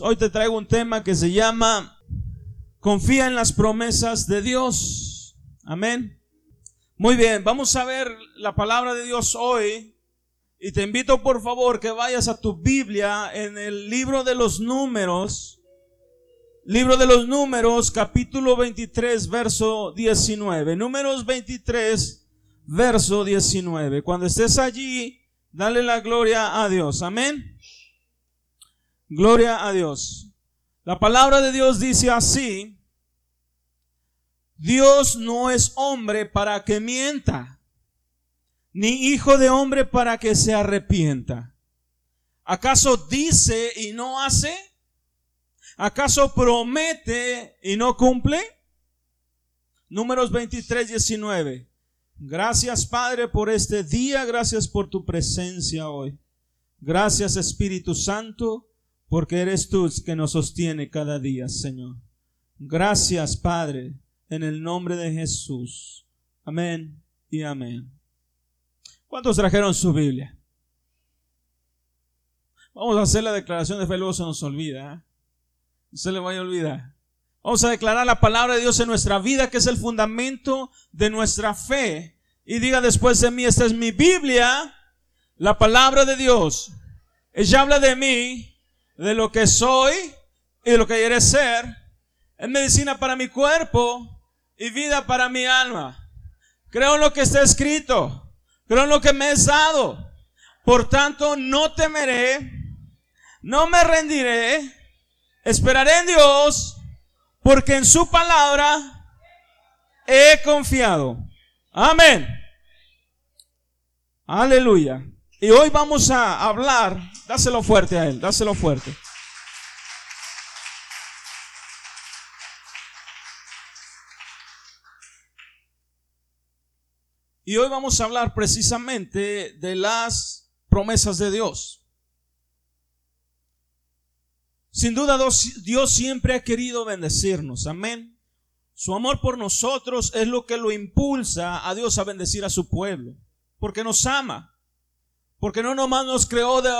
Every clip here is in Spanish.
Hoy te traigo un tema que se llama Confía en las promesas de Dios. Amén. Muy bien, vamos a ver la palabra de Dios hoy. Y te invito por favor que vayas a tu Biblia en el libro de los números. Libro de los números, capítulo 23, verso 19. Números 23, verso 19. Cuando estés allí, dale la gloria a Dios. Amén. Gloria a Dios. La palabra de Dios dice así, Dios no es hombre para que mienta, ni hijo de hombre para que se arrepienta. ¿Acaso dice y no hace? ¿Acaso promete y no cumple? Números 23, 19. Gracias Padre por este día, gracias por tu presencia hoy. Gracias Espíritu Santo porque eres tú que nos sostiene cada día, Señor. Gracias, Padre, en el nombre de Jesús. Amén y amén. ¿Cuántos trajeron su Biblia? Vamos a hacer la declaración de fe, luego se nos olvida. ¿eh? No se le vaya a olvidar. Vamos a declarar la palabra de Dios en nuestra vida, que es el fundamento de nuestra fe. Y diga después de mí, esta es mi Biblia, la palabra de Dios. Ella habla de mí de lo que soy y de lo que quiere ser. Es medicina para mi cuerpo y vida para mi alma. Creo en lo que está escrito. Creo en lo que me es dado. Por tanto, no temeré, no me rendiré, esperaré en Dios, porque en su palabra he confiado. Amén. Aleluya. Y hoy vamos a hablar, dáselo fuerte a él, dáselo fuerte. Y hoy vamos a hablar precisamente de las promesas de Dios. Sin duda Dios siempre ha querido bendecirnos, amén. Su amor por nosotros es lo que lo impulsa a Dios a bendecir a su pueblo, porque nos ama. Porque no nomás nos creó de,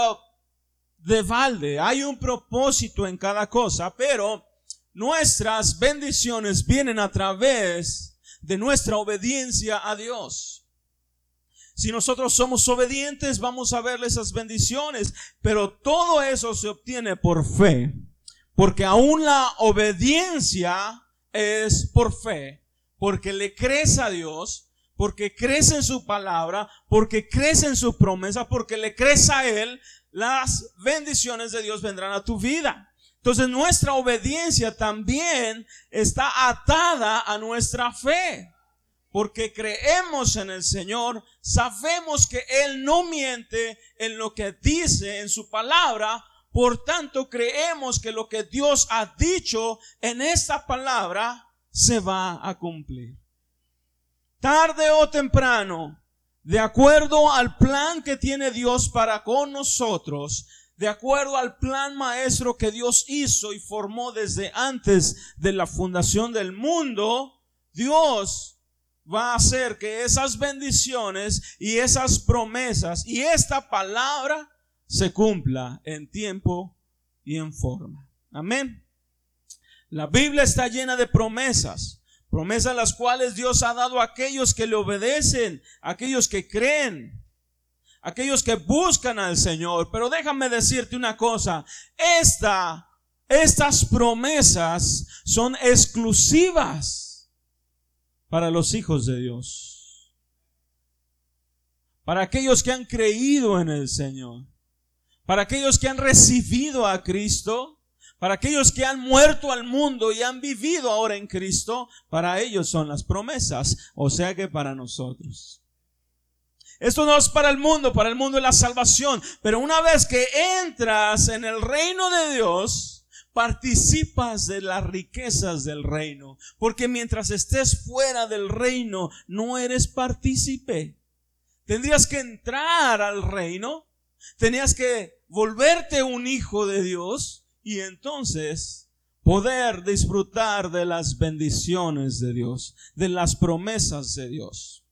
de balde. Hay un propósito en cada cosa, pero nuestras bendiciones vienen a través de nuestra obediencia a Dios. Si nosotros somos obedientes, vamos a ver esas bendiciones, pero todo eso se obtiene por fe, porque aún la obediencia es por fe, porque le crees a Dios, porque crees en su palabra, porque crees en su promesa, porque le crees a Él, las bendiciones de Dios vendrán a tu vida. Entonces nuestra obediencia también está atada a nuestra fe. Porque creemos en el Señor, sabemos que Él no miente en lo que dice en su palabra, por tanto creemos que lo que Dios ha dicho en esta palabra se va a cumplir tarde o temprano, de acuerdo al plan que tiene Dios para con nosotros, de acuerdo al plan maestro que Dios hizo y formó desde antes de la fundación del mundo, Dios va a hacer que esas bendiciones y esas promesas y esta palabra se cumpla en tiempo y en forma. Amén. La Biblia está llena de promesas. Promesas las cuales Dios ha dado a aquellos que le obedecen, aquellos que creen, aquellos que buscan al Señor. Pero déjame decirte una cosa, esta, estas promesas son exclusivas para los hijos de Dios. Para aquellos que han creído en el Señor. Para aquellos que han recibido a Cristo para aquellos que han muerto al mundo y han vivido ahora en Cristo, para ellos son las promesas, o sea que para nosotros. Esto no es para el mundo, para el mundo es la salvación, pero una vez que entras en el reino de Dios, participas de las riquezas del reino, porque mientras estés fuera del reino, no eres partícipe. Tendrías que entrar al reino, tenías que volverte un hijo de Dios, y entonces poder disfrutar de las bendiciones de Dios, de las promesas de Dios.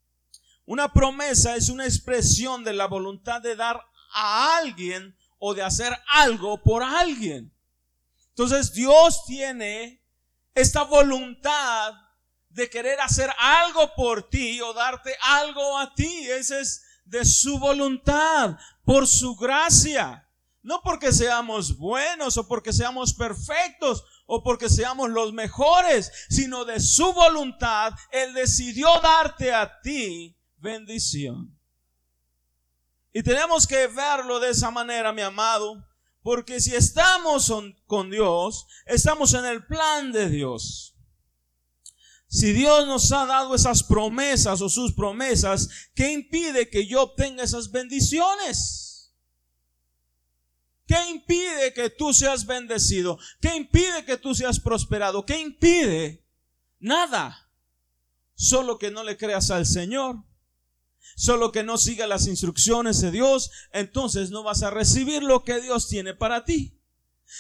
Una promesa es una expresión de la voluntad de dar a alguien o de hacer algo por alguien. Entonces Dios tiene esta voluntad de querer hacer algo por ti o darte algo a ti. Ese es de su voluntad, por su gracia. No porque seamos buenos o porque seamos perfectos o porque seamos los mejores, sino de su voluntad, Él decidió darte a ti bendición. Y tenemos que verlo de esa manera, mi amado, porque si estamos con Dios, estamos en el plan de Dios. Si Dios nos ha dado esas promesas o sus promesas, ¿qué impide que yo obtenga esas bendiciones? ¿Qué impide que tú seas bendecido? ¿Qué impide que tú seas prosperado? ¿Qué impide? Nada. Solo que no le creas al Señor. Solo que no siga las instrucciones de Dios. Entonces no vas a recibir lo que Dios tiene para ti.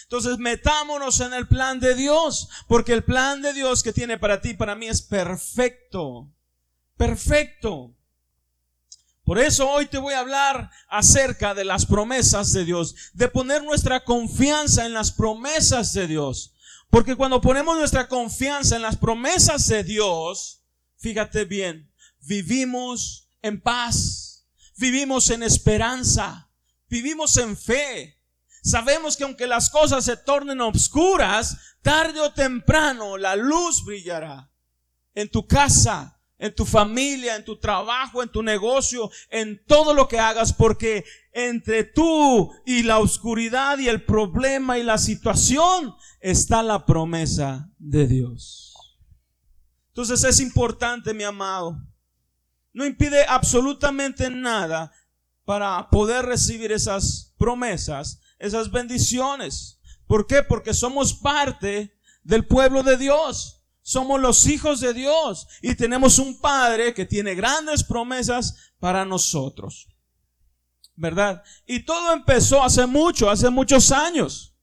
Entonces metámonos en el plan de Dios, porque el plan de Dios que tiene para ti, para mí es perfecto, perfecto. Por eso hoy te voy a hablar acerca de las promesas de Dios, de poner nuestra confianza en las promesas de Dios. Porque cuando ponemos nuestra confianza en las promesas de Dios, fíjate bien, vivimos en paz, vivimos en esperanza, vivimos en fe, Sabemos que aunque las cosas se tornen obscuras, tarde o temprano la luz brillará en tu casa, en tu familia, en tu trabajo, en tu negocio, en todo lo que hagas, porque entre tú y la oscuridad y el problema y la situación está la promesa de Dios. Entonces es importante, mi amado. No impide absolutamente nada para poder recibir esas promesas esas bendiciones. ¿Por qué? Porque somos parte del pueblo de Dios. Somos los hijos de Dios y tenemos un Padre que tiene grandes promesas para nosotros. ¿Verdad? Y todo empezó hace mucho, hace muchos años,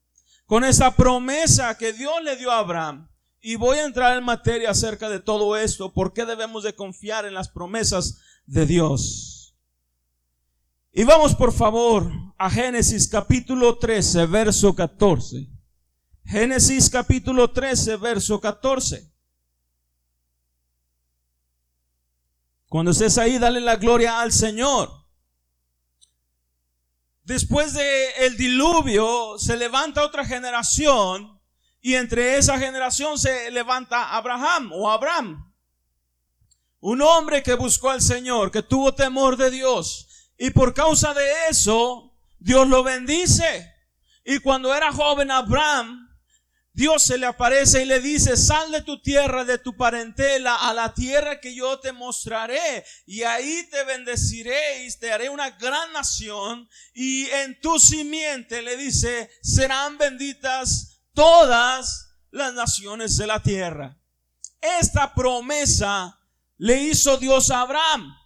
con esa promesa que Dios le dio a Abraham. Y voy a entrar en materia acerca de todo esto, por qué debemos de confiar en las promesas de Dios. Y vamos por favor a Génesis capítulo 13, verso 14. Génesis capítulo 13, verso 14. Cuando estés ahí, dale la gloria al Señor. Después de el diluvio se levanta otra generación y entre esa generación se levanta Abraham o Abraham. Un hombre que buscó al Señor, que tuvo temor de Dios, y por causa de eso, Dios lo bendice. Y cuando era joven Abraham, Dios se le aparece y le dice, sal de tu tierra, de tu parentela, a la tierra que yo te mostraré. Y ahí te bendeciré y te haré una gran nación. Y en tu simiente, le dice, serán benditas todas las naciones de la tierra. Esta promesa le hizo Dios a Abraham.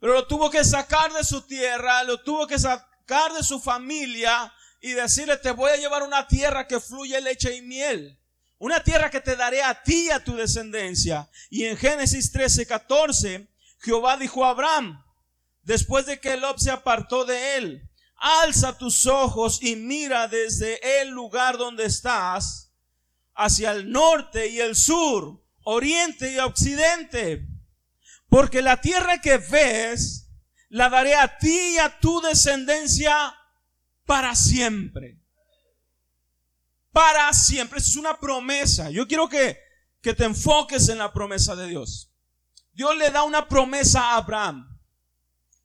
Pero lo tuvo que sacar de su tierra, lo tuvo que sacar de su familia y decirle, te voy a llevar una tierra que fluye leche y miel. Una tierra que te daré a ti y a tu descendencia. Y en Génesis 13, 14, Jehová dijo a Abraham, después de que Lot se apartó de él, alza tus ojos y mira desde el lugar donde estás hacia el norte y el sur, oriente y occidente porque la tierra que ves, la daré a ti y a tu descendencia para siempre. Para siempre. Es una promesa. Yo quiero que, que te enfoques en la promesa de Dios. Dios le da una promesa a Abraham.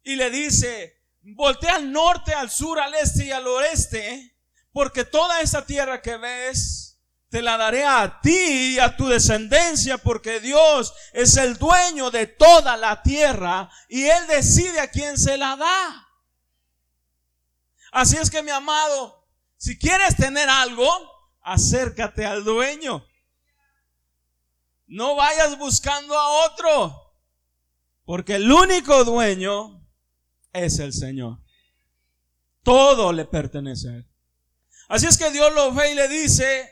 Y le dice, voltea al norte, al sur, al este y al oeste. Porque toda esa tierra que ves te la daré a ti y a tu descendencia porque Dios es el dueño de toda la tierra y Él decide a quién se la da. Así es que mi amado, si quieres tener algo, acércate al dueño. No vayas buscando a otro, porque el único dueño es el Señor. Todo le pertenece a Él. Así es que Dios lo ve y le dice,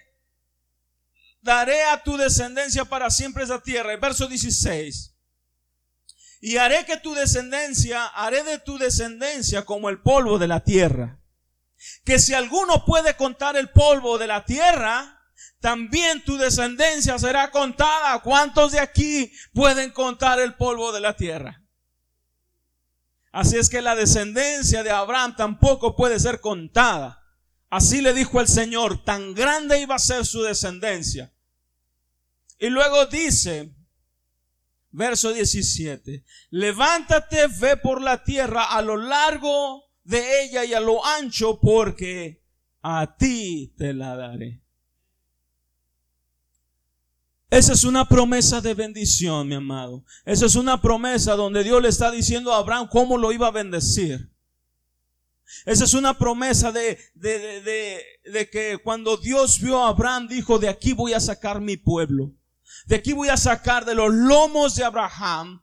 daré a tu descendencia para siempre esa tierra. Verso 16. Y haré que tu descendencia, haré de tu descendencia como el polvo de la tierra. que si alguno puede contar el polvo de la tierra, también tu descendencia será contada. ¿Cuántos de aquí pueden contar el polvo de la tierra? Así es que la descendencia de Abraham tampoco puede ser contada. Así le dijo el Señor, tan grande iba a ser su descendencia. Y luego dice, verso 17, levántate, ve por la tierra a lo largo de ella y a lo ancho, porque a ti te la daré. Esa es una promesa de bendición, mi amado. Esa es una promesa donde Dios le está diciendo a Abraham cómo lo iba a bendecir. Esa es una promesa de, de, de, de, que cuando Dios vio a Abraham dijo, de aquí voy a sacar mi pueblo. De aquí voy a sacar de los lomos de Abraham.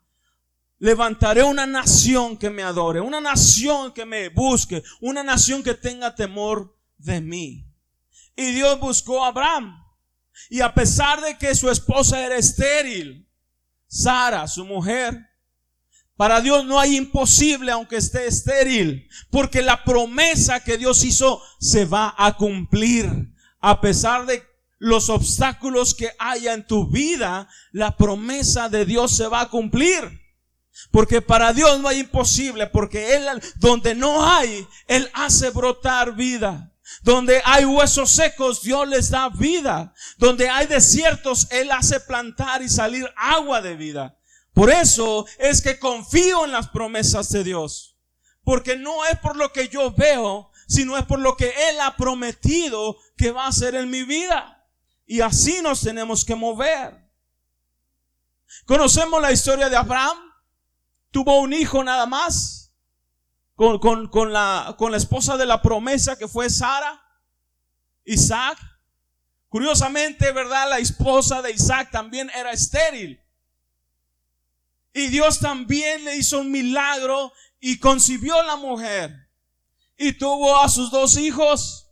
Levantaré una nación que me adore, una nación que me busque, una nación que tenga temor de mí. Y Dios buscó a Abraham. Y a pesar de que su esposa era estéril, Sara, su mujer, para Dios no hay imposible aunque esté estéril, porque la promesa que Dios hizo se va a cumplir. A pesar de los obstáculos que haya en tu vida, la promesa de Dios se va a cumplir. Porque para Dios no hay imposible, porque Él, donde no hay, Él hace brotar vida. Donde hay huesos secos, Dios les da vida. Donde hay desiertos, Él hace plantar y salir agua de vida. Por eso es que confío en las promesas de Dios. Porque no es por lo que yo veo, sino es por lo que Él ha prometido que va a hacer en mi vida. Y así nos tenemos que mover. Conocemos la historia de Abraham. Tuvo un hijo nada más con, con, la, con la esposa de la promesa que fue Sara, Isaac. Curiosamente, ¿verdad? La esposa de Isaac también era estéril. Y Dios también le hizo un milagro y concibió la mujer. Y tuvo a sus dos hijos,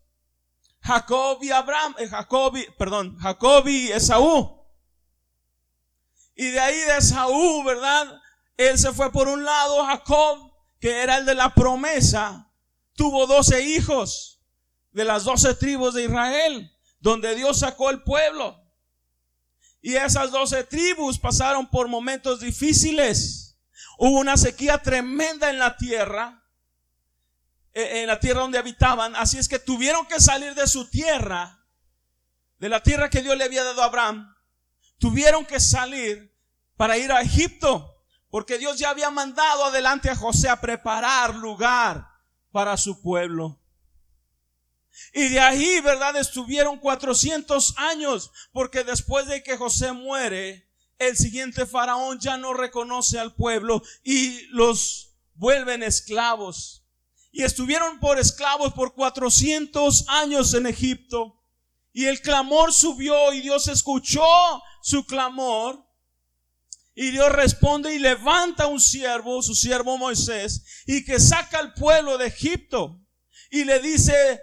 Jacob y Abraham, eh, Jacob y, perdón, Jacob y Esaú. Y de ahí de Esaú, ¿verdad? Él se fue por un lado, Jacob, que era el de la promesa, tuvo doce hijos de las doce tribus de Israel, donde Dios sacó el pueblo. Y esas doce tribus pasaron por momentos difíciles. Hubo una sequía tremenda en la tierra, en la tierra donde habitaban. Así es que tuvieron que salir de su tierra, de la tierra que Dios le había dado a Abraham. Tuvieron que salir para ir a Egipto. Porque Dios ya había mandado adelante a José a preparar lugar para su pueblo. Y de ahí, ¿verdad? Estuvieron 400 años, porque después de que José muere, el siguiente faraón ya no reconoce al pueblo y los vuelven esclavos. Y estuvieron por esclavos por 400 años en Egipto. Y el clamor subió y Dios escuchó su clamor y Dios responde y levanta un siervo, su siervo Moisés, y que saca al pueblo de Egipto. Y le dice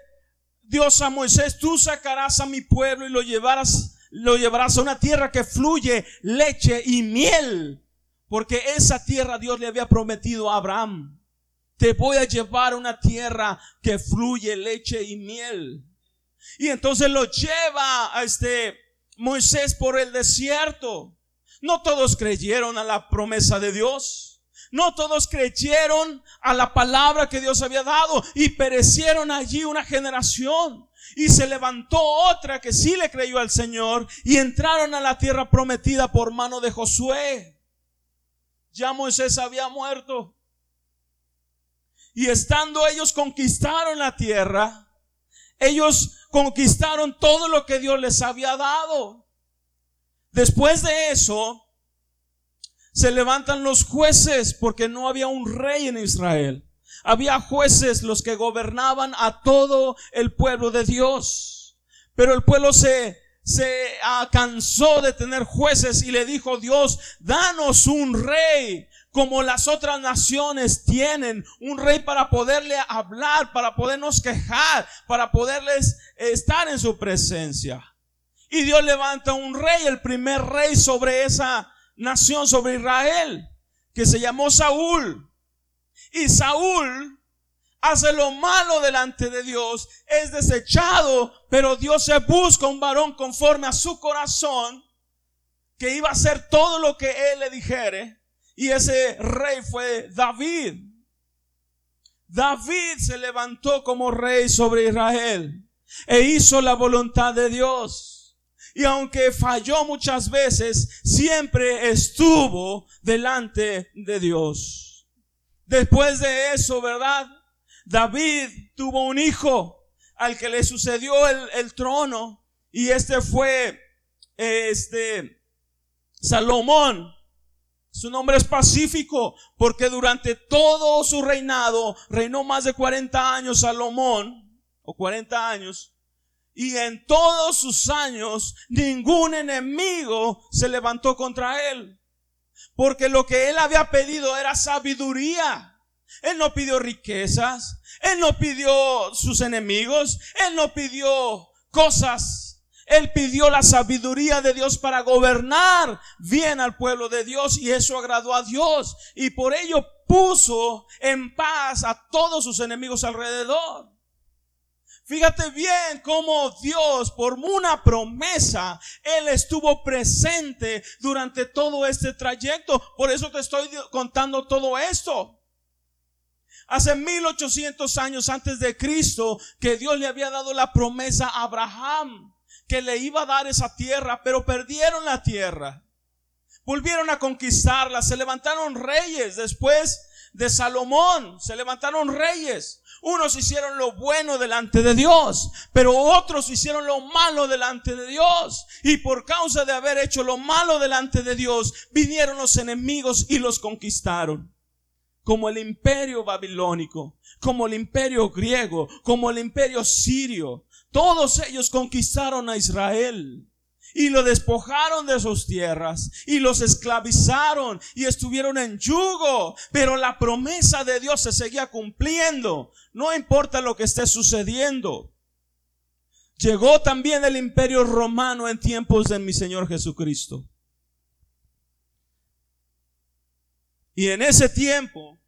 Dios a Moisés, tú sacarás a mi pueblo y lo llevarás, lo llevarás a una tierra que fluye leche y miel. Porque esa tierra Dios le había prometido a Abraham. Te voy a llevar a una tierra que fluye leche y miel. Y entonces lo lleva a este Moisés por el desierto. No todos creyeron a la promesa de Dios. No todos creyeron a la palabra que Dios había dado y perecieron allí una generación. Y se levantó otra que sí le creyó al Señor y entraron a la tierra prometida por mano de Josué. Ya Moisés había muerto. Y estando ellos conquistaron la tierra, ellos conquistaron todo lo que Dios les había dado. Después de eso, se levantan los jueces porque no había un rey en Israel. Había jueces los que gobernaban a todo el pueblo de Dios. Pero el pueblo se, se cansó de tener jueces y le dijo Dios, danos un rey como las otras naciones tienen, un rey para poderle hablar, para podernos quejar, para poderles estar en su presencia. Y Dios levanta un rey, el primer rey sobre esa nación, sobre Israel, que se llamó Saúl. Y Saúl hace lo malo delante de Dios, es desechado, pero Dios se busca un varón conforme a su corazón, que iba a hacer todo lo que él le dijere, y ese rey fue David. David se levantó como rey sobre Israel e hizo la voluntad de Dios. Y aunque falló muchas veces, siempre estuvo delante de Dios. Después de eso, ¿verdad? David tuvo un hijo al que le sucedió el, trono y este fue este Salomón. Su nombre es pacífico porque durante todo su reinado reinó más de 40 años Salomón o 40 años y en todos sus años ningún enemigo se levantó contra él porque lo que él había pedido era sabiduría. Él no pidió riquezas, él no pidió sus enemigos, él no pidió cosas. Él pidió la sabiduría de Dios para gobernar bien al pueblo de Dios y eso agradó a Dios y por ello puso en paz a todos sus enemigos alrededor. Fíjate bien cómo Dios, por una promesa, Él estuvo presente durante todo este trayecto. Por eso te estoy contando todo esto hace 1800 años antes de Cristo, que Dios le había dado la promesa a Abraham, que le iba a dar esa tierra, pero perdieron la tierra. Volvieron a conquistarla, se levantaron reyes después de Salomón, se levantaron reyes. Unos hicieron lo bueno delante de Dios, pero otros hicieron lo malo delante de Dios. Y por causa de haber hecho lo malo delante de Dios, vinieron los enemigos y los conquistaron como el imperio babilónico, como el imperio griego, como el imperio sirio. Todos ellos conquistaron a Israel y lo despojaron de sus tierras y los esclavizaron y estuvieron en yugo, pero la promesa de Dios se seguía cumpliendo, no importa lo que esté sucediendo. Llegó también el imperio romano en tiempos de mi Señor Jesucristo. Y en ese tiempo,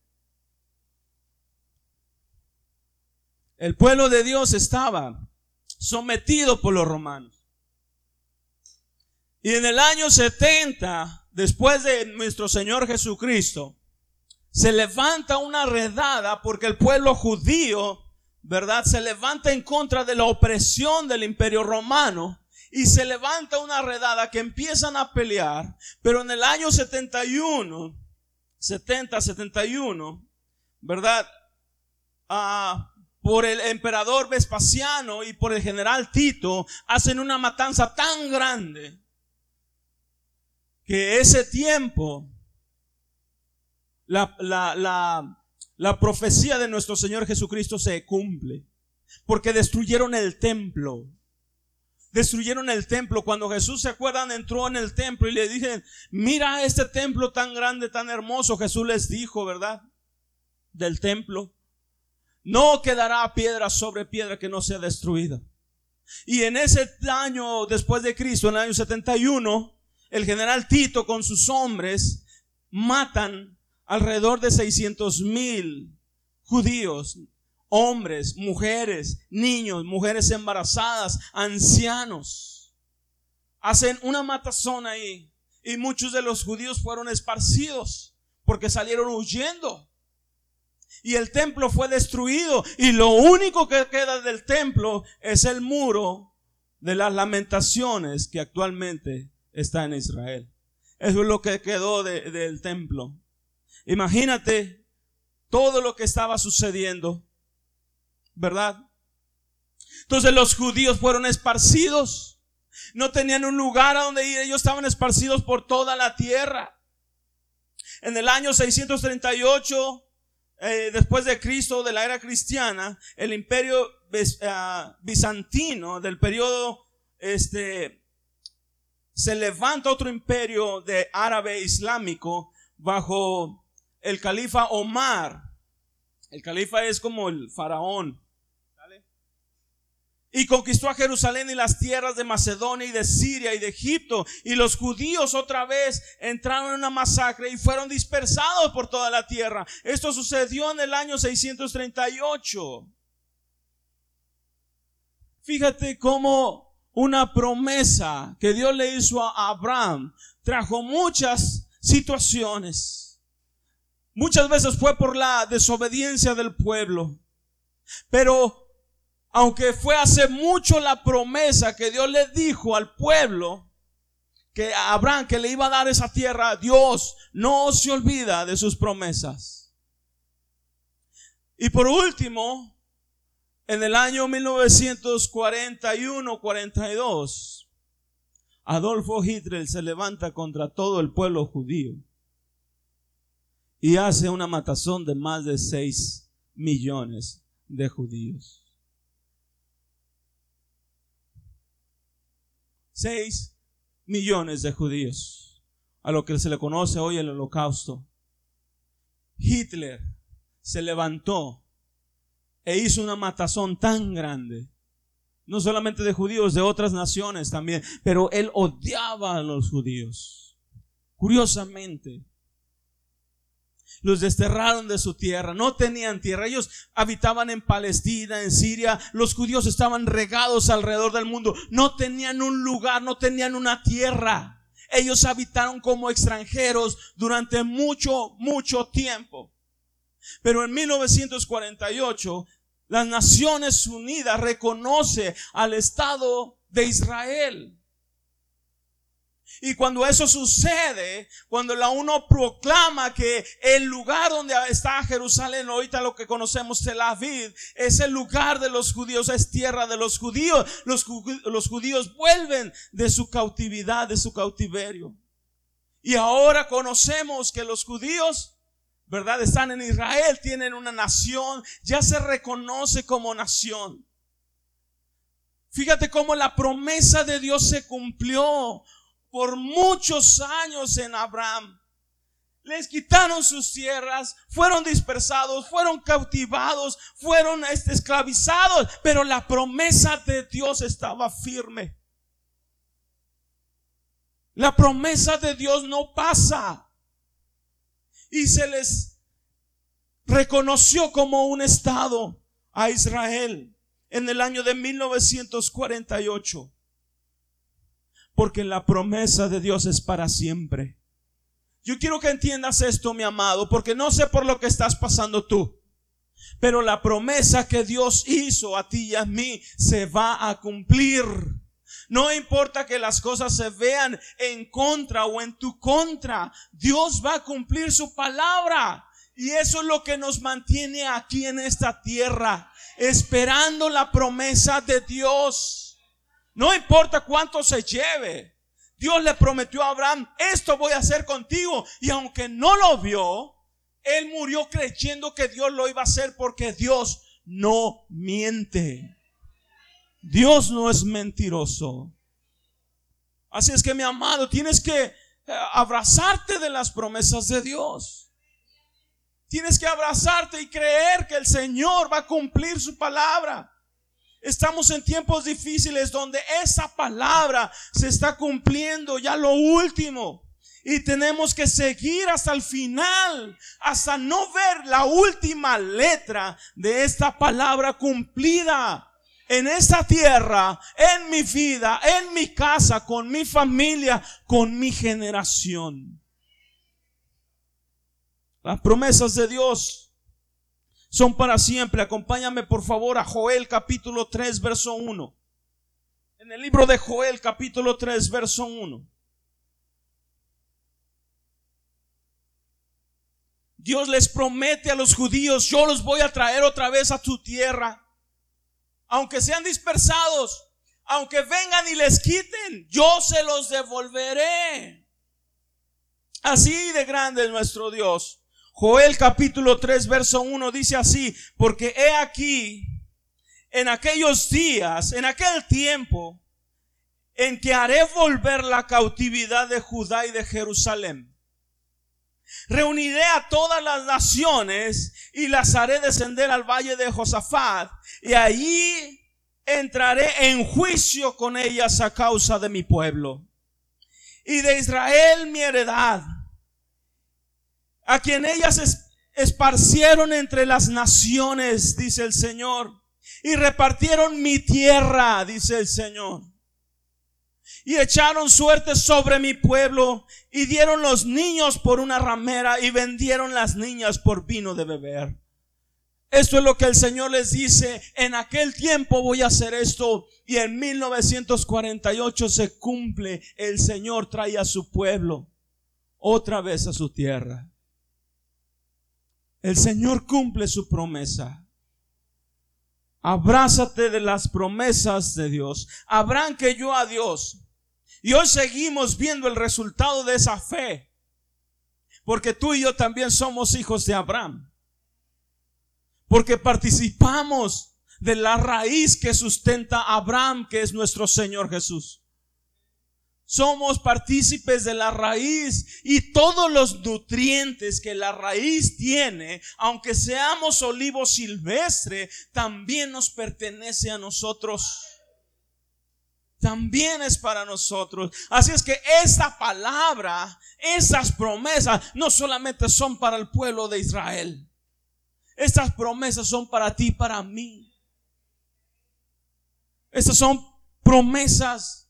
el pueblo de Dios estaba sometido por los romanos. Y en el año 70, después de nuestro Señor Jesucristo, se levanta una redada porque el pueblo judío, ¿verdad? Se levanta en contra de la opresión del imperio romano y se levanta una redada que empiezan a pelear, pero en el año 71 70, 71, ¿verdad? Ah, por el emperador Vespasiano y por el general Tito, hacen una matanza tan grande que ese tiempo, la, la, la, profecía de nuestro Señor Jesucristo se cumple, porque destruyeron el templo destruyeron el templo. Cuando Jesús, se acuerdan, entró en el templo y le dije, mira este templo tan grande, tan hermoso. Jesús les dijo, ¿verdad? Del templo. No quedará piedra sobre piedra que no sea destruida. Y en ese año después de Cristo, en el año 71, el general Tito con sus hombres matan alrededor de 600 mil judíos hombres, mujeres, niños, mujeres embarazadas, ancianos. Hacen una matazón ahí y muchos de los judíos fueron esparcidos porque salieron huyendo. Y el templo fue destruido y lo único que queda del templo es el muro de las lamentaciones que actualmente está en Israel. Eso es lo que quedó del templo. Imagínate todo lo que estaba sucediendo ¿verdad? Entonces los judíos fueron esparcidos. No tenían un lugar a donde ir. Ellos estaban esparcidos por toda la tierra. En el año 638, eh, después de Cristo, de la era cristiana, el imperio ah, bizantino del periodo, este, se levanta otro imperio de árabe islámico bajo el califa Omar. El califa es como el faraón y conquistó a Jerusalén y las tierras de Macedonia y de Siria y de Egipto. Y los judíos otra vez entraron en una masacre y fueron dispersados por toda la tierra. Esto sucedió en el año 638. Fíjate cómo una promesa que Dios le hizo a Abraham trajo muchas situaciones. Muchas veces fue por la desobediencia del pueblo. Pero aunque fue hace mucho la promesa que Dios le dijo al pueblo, que a Abraham que le iba a dar esa tierra, Dios no se olvida de sus promesas. Y por último, en el año 1941-42, Adolfo Hitler se levanta contra todo el pueblo judío y hace una matazón de más de 6 millones de judíos. 6 millones de judíos, a lo que se le conoce hoy el holocausto. Hitler se levantó e hizo una matazón tan grande, no solamente de judíos, de otras naciones también, pero él odiaba a los judíos. Curiosamente, los desterraron de su tierra, no tenían tierra, ellos habitaban en Palestina, en Siria, los judíos estaban regados alrededor del mundo, no tenían un lugar, no tenían una tierra. Ellos habitaron como extranjeros durante mucho, mucho tiempo. Pero en 1948, las Naciones Unidas reconoce al Estado de Israel. Y cuando eso sucede, cuando la uno proclama que el lugar donde está Jerusalén, ahorita lo que conocemos Tel Aviv, es el lugar de los judíos, es tierra de los judíos, los, los judíos vuelven de su cautividad, de su cautiverio. Y ahora conocemos que los judíos, ¿verdad? Están en Israel, tienen una nación, ya se reconoce como nación. Fíjate cómo la promesa de Dios se cumplió por muchos años en Abraham. Les quitaron sus tierras, fueron dispersados, fueron cautivados, fueron este, esclavizados, pero la promesa de Dios estaba firme. La promesa de Dios no pasa. Y se les reconoció como un estado a Israel en el año de 1948 porque la promesa de Dios es para siempre. Yo quiero que entiendas esto, mi amado, porque no sé por lo que estás pasando tú. Pero la promesa que Dios hizo a ti y a mí se va a cumplir. No importa que las cosas se vean en contra o en tu contra, Dios va a cumplir su palabra. Y eso es lo que nos mantiene aquí en esta tierra, esperando la promesa de Dios. No importa cuánto se lleve. Dios le prometió a Abraham, esto voy a hacer contigo. Y aunque no lo vio, él murió creyendo que Dios lo iba a hacer porque Dios no miente. Dios no es mentiroso. Así es que mi amado, tienes que eh, abrazarte de las promesas de Dios. Tienes que abrazarte y creer que el Señor va a cumplir su palabra. Estamos en tiempos difíciles donde esa palabra se está cumpliendo ya lo último. Y tenemos que seguir hasta el final, hasta no ver la última letra de esta palabra cumplida en esta tierra, en mi vida, en mi casa, con mi familia, con mi generación. Las promesas de Dios son para siempre. Acompáñame por favor a Joel capítulo 3, verso 1. En el libro de Joel capítulo 3, verso 1. Dios les promete a los judíos, yo los voy a traer otra vez a tu tierra. Aunque sean dispersados, aunque vengan y les quiten, yo se los devolveré. Así de grande es nuestro Dios. Joel capítulo 3, verso 1 dice así, porque he aquí, en aquellos días, en aquel tiempo, en que haré volver la cautividad de Judá y de Jerusalén. Reuniré a todas las naciones y las haré descender al valle de Josafat y allí entraré en juicio con ellas a causa de mi pueblo y de Israel mi heredad, a quien ellas esparcieron entre las naciones, dice el Señor, y repartieron mi tierra, dice el Señor. Y echaron suerte sobre mi pueblo y dieron los niños por una ramera y vendieron las niñas por vino de beber. Esto es lo que el Señor les dice. En aquel tiempo voy a hacer esto. Y en 1948 se cumple. El Señor trae a su pueblo otra vez a su tierra. El Señor cumple su promesa. Abrázate de las promesas de Dios. Abraham que yo a Dios. Y hoy seguimos viendo el resultado de esa fe. Porque tú y yo también somos hijos de Abraham. Porque participamos de la raíz que sustenta a Abraham, que es nuestro Señor Jesús. Somos partícipes de la raíz y todos los nutrientes que la raíz tiene, aunque seamos olivo silvestre, también nos pertenece a nosotros. También es para nosotros. Así es que esta palabra, esas promesas, no solamente son para el pueblo de Israel estas promesas son para ti, para mí. Estas son promesas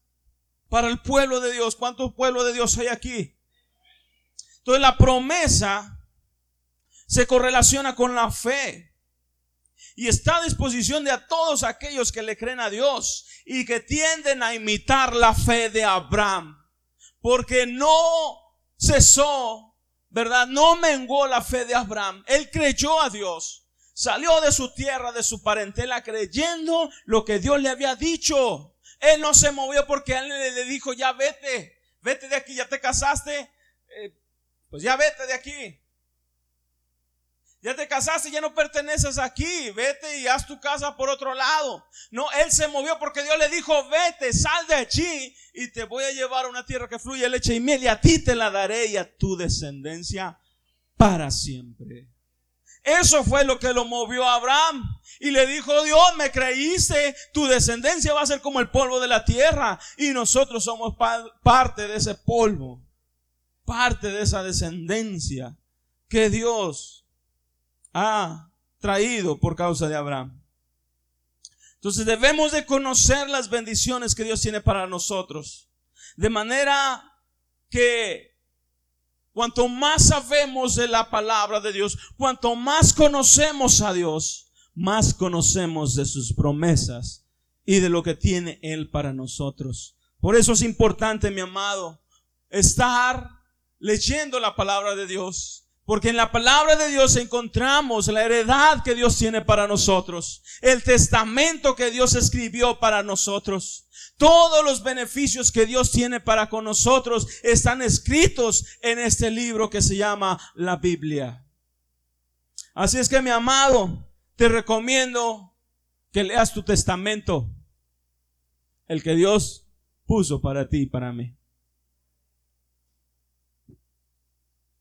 para el pueblo de Dios. ¿Cuántos pueblos de Dios hay aquí? Entonces la promesa se correlaciona con la fe y está a disposición de todos aquellos que le creen a Dios y que tienden a imitar la fe de Abraham, porque no cesó ¿verdad? No menguó la fe de Abraham. Él creyó a Dios. Salió de su tierra, de su parentela, creyendo lo que Dios le había dicho. Él no se movió porque él le dijo, ya vete, vete de aquí, ya te casaste, eh, pues ya vete de aquí. Ya te casaste, ya no perteneces aquí. Vete y haz tu casa por otro lado. No, él se movió porque Dios le dijo, vete, sal de allí y te voy a llevar a una tierra que fluye leche y miel y a ti te la daré y a tu descendencia para siempre. Eso fue lo que lo movió a Abraham. Y le dijo, Dios, me creíste, tu descendencia va a ser como el polvo de la tierra. Y nosotros somos parte de ese polvo, parte de esa descendencia que Dios ha traído por causa de Abraham. Entonces debemos de conocer las bendiciones que Dios tiene para nosotros. De manera que cuanto más sabemos de la palabra de Dios, cuanto más conocemos a Dios, más conocemos de sus promesas y de lo que tiene Él para nosotros. Por eso es importante, mi amado, estar leyendo la palabra de Dios, porque en la palabra de Dios encontramos la heredad que Dios tiene para nosotros, el testamento que Dios escribió para nosotros. Todos los beneficios que Dios tiene para con nosotros están escritos en este libro que se llama la Biblia. Así es que mi amado, te recomiendo que leas tu testamento, el que Dios puso para ti y para mí.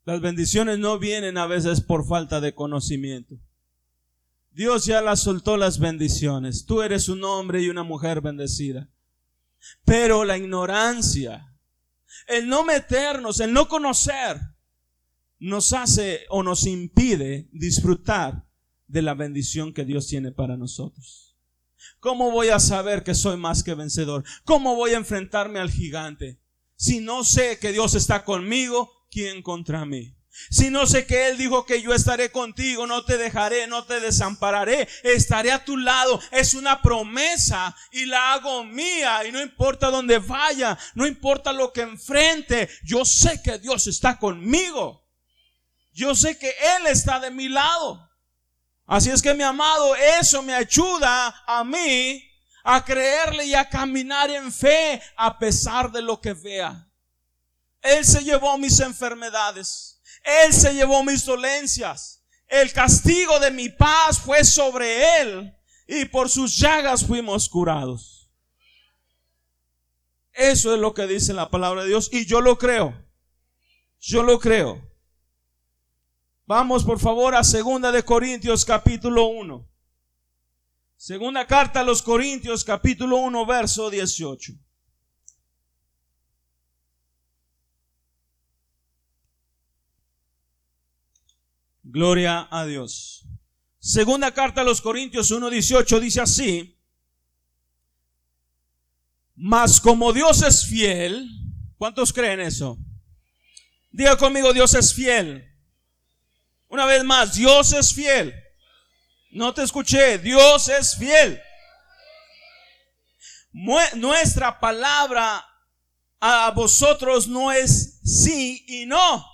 Las bendiciones no vienen a veces por falta de conocimiento. Dios ya las soltó las bendiciones. Tú eres un hombre y una mujer bendecida. Pero la ignorancia, el no meternos, el no conocer, nos hace o nos impide disfrutar de la bendición que Dios tiene para nosotros. ¿Cómo voy a saber que soy más que vencedor? ¿Cómo voy a enfrentarme al gigante? Si no sé que Dios está conmigo ¿quién contra mí? Si no sé que Él dijo que yo estaré contigo, no te dejaré, no te desampararé, estaré a tu lado. Es una promesa y la hago mía y no importa dónde vaya, no importa lo que enfrente, yo sé que Dios está conmigo. Yo sé que Él está de mi lado. Así es que mi amado, eso me ayuda a mí a creerle y a caminar en fe a pesar de lo que vea. Él se llevó mis enfermedades. Él se llevó mis dolencias. El castigo de mi paz fue sobre Él y por sus llagas fuimos curados. Eso es lo que dice la palabra de Dios y yo lo creo. Yo lo creo. Vamos por favor a segunda de Corintios capítulo 1. Segunda carta a los Corintios, capítulo 1, verso 18. Gloria a Dios. Segunda carta a los Corintios 1:18 dice así, mas como Dios es fiel, ¿cuántos creen eso? Diga conmigo, Dios es fiel. Una vez más, Dios es fiel. No te escuché, Dios es fiel. Nuestra palabra a vosotros no es sí y no.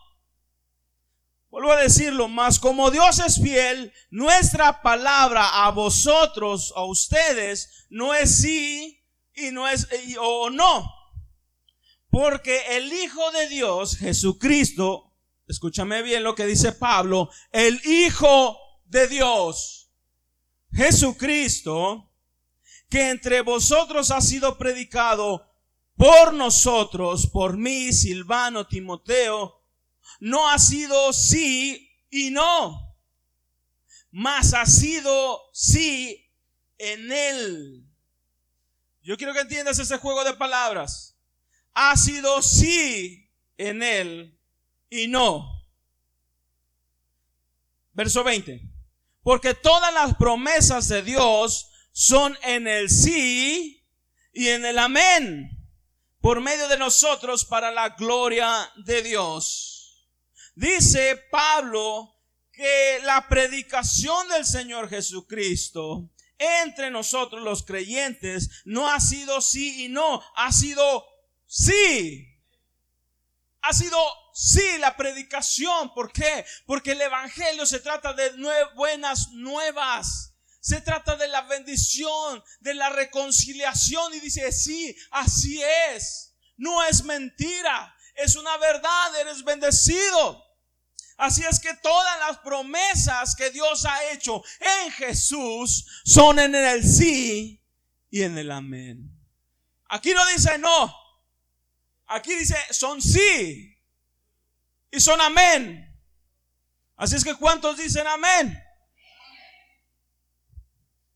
Vuelvo a decirlo, más como Dios es fiel, nuestra palabra a vosotros, a ustedes, no es sí y no es o no. Porque el Hijo de Dios, Jesucristo, escúchame bien lo que dice Pablo, el Hijo de Dios Jesucristo, que entre vosotros ha sido predicado por nosotros, por mí, Silvano, Timoteo, no ha sido sí y no, mas ha sido sí en él. Yo quiero que entiendas ese juego de palabras. Ha sido sí en él y no. Verso 20. Porque todas las promesas de Dios son en el sí y en el amén, por medio de nosotros para la gloria de Dios. Dice Pablo que la predicación del Señor Jesucristo entre nosotros los creyentes no ha sido sí y no, ha sido sí. Ha sido Sí, la predicación. ¿Por qué? Porque el Evangelio se trata de buenas nuevas. Se trata de la bendición, de la reconciliación. Y dice, sí, así es. No es mentira. Es una verdad. Eres bendecido. Así es que todas las promesas que Dios ha hecho en Jesús son en el sí y en el amén. Aquí no dice no. Aquí dice son sí y son amén. Así es que ¿cuántos dicen amén?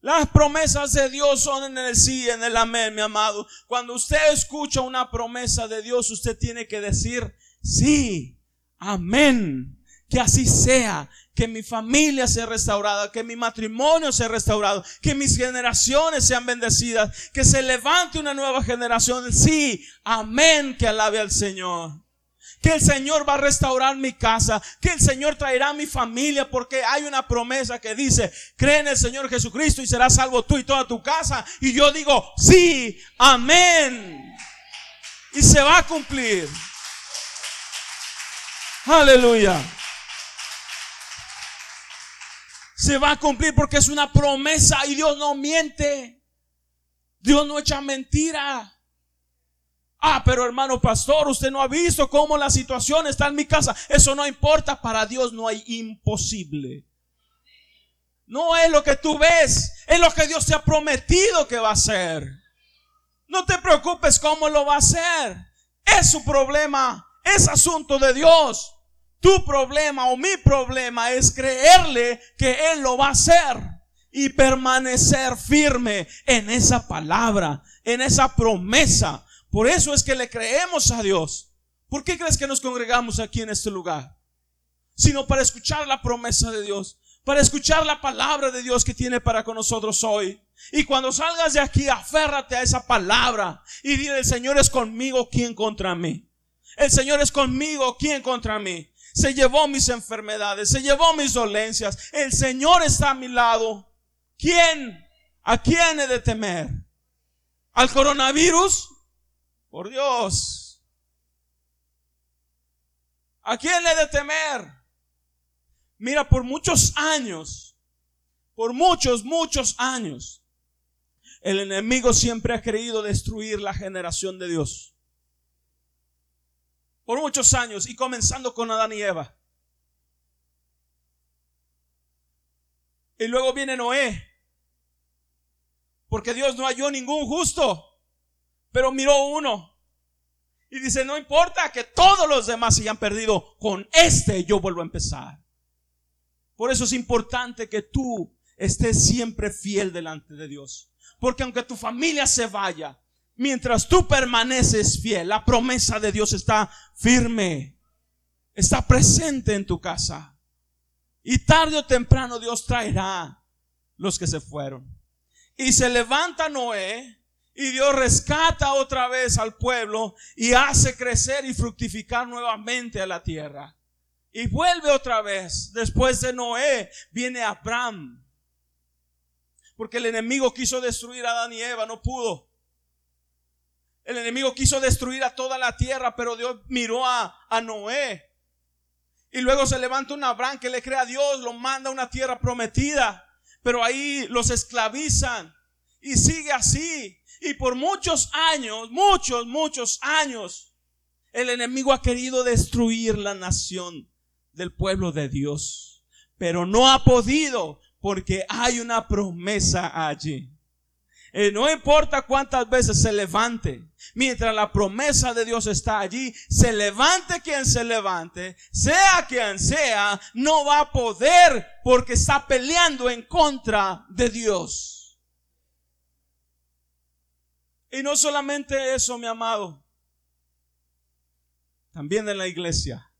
Las promesas de Dios son en el sí, en el amén, mi amado. Cuando usted escucha una promesa de Dios, usted tiene que decir sí, amén. Que así sea, que mi familia sea restaurada, que mi matrimonio sea restaurado, que mis generaciones sean bendecidas, que se levante una nueva generación. Sí, amén, que alabe al Señor que el Señor va a restaurar mi casa, que el Señor traerá a mi familia, porque hay una promesa que dice, cree en el Señor Jesucristo y serás salvo tú y toda tu casa. Y yo digo, sí, amén. Y se va a cumplir. Aleluya. Se va a cumplir porque es una promesa y Dios no miente. Dios no echa mentira. Ah, pero hermano pastor, usted no ha visto cómo la situación está en mi casa. Eso no importa, para Dios no hay imposible. No es lo que tú ves, es lo que Dios te ha prometido que va a hacer. No te preocupes cómo lo va a hacer. Es su problema, es asunto de Dios. Tu problema o mi problema es creerle que Él lo va a hacer y permanecer firme en esa palabra, en esa promesa. Por eso es que le creemos a Dios. ¿Por qué crees que nos congregamos aquí en este lugar? Sino para escuchar la promesa de Dios, para escuchar la palabra de Dios que tiene para con nosotros hoy. Y cuando salgas de aquí, aférrate a esa palabra y dile, el Señor es conmigo, ¿quién contra mí? El Señor es conmigo, ¿quién contra mí? Se llevó mis enfermedades, se llevó mis dolencias. El Señor está a mi lado. ¿Quién? ¿A quién he de temer? ¿Al coronavirus? Por Dios. ¿A quién he de temer? Mira, por muchos años, por muchos, muchos años, el enemigo siempre ha querido destruir la generación de Dios. Por muchos años, y comenzando con Adán y Eva. Y luego viene Noé. Porque Dios no halló ningún justo. Pero miró uno. Y dice, no importa que todos los demás se hayan perdido, con este yo vuelvo a empezar. Por eso es importante que tú esté siempre fiel delante de Dios. Porque aunque tu familia se vaya, mientras tú permaneces fiel, la promesa de Dios está firme, está presente en tu casa. Y tarde o temprano Dios traerá los que se fueron. Y se levanta Noé y Dios rescata otra vez al pueblo y hace crecer y fructificar nuevamente a la tierra. Y vuelve otra vez. Después de Noé viene Abraham. Porque el enemigo quiso destruir a Adán y Eva, no pudo. El enemigo quiso destruir a toda la tierra, pero Dios miró a, a Noé. Y luego se levanta un Abraham que le cree a Dios, lo manda a una tierra prometida. Pero ahí los esclavizan. Y sigue así. Y por muchos años, muchos, muchos años, el enemigo ha querido destruir la nación del pueblo de Dios. Pero no ha podido porque hay una promesa allí. Eh, no importa cuántas veces se levante, mientras la promesa de Dios está allí, se levante quien se levante, sea quien sea, no va a poder porque está peleando en contra de Dios. Y no solamente eso, mi amado, también en la iglesia.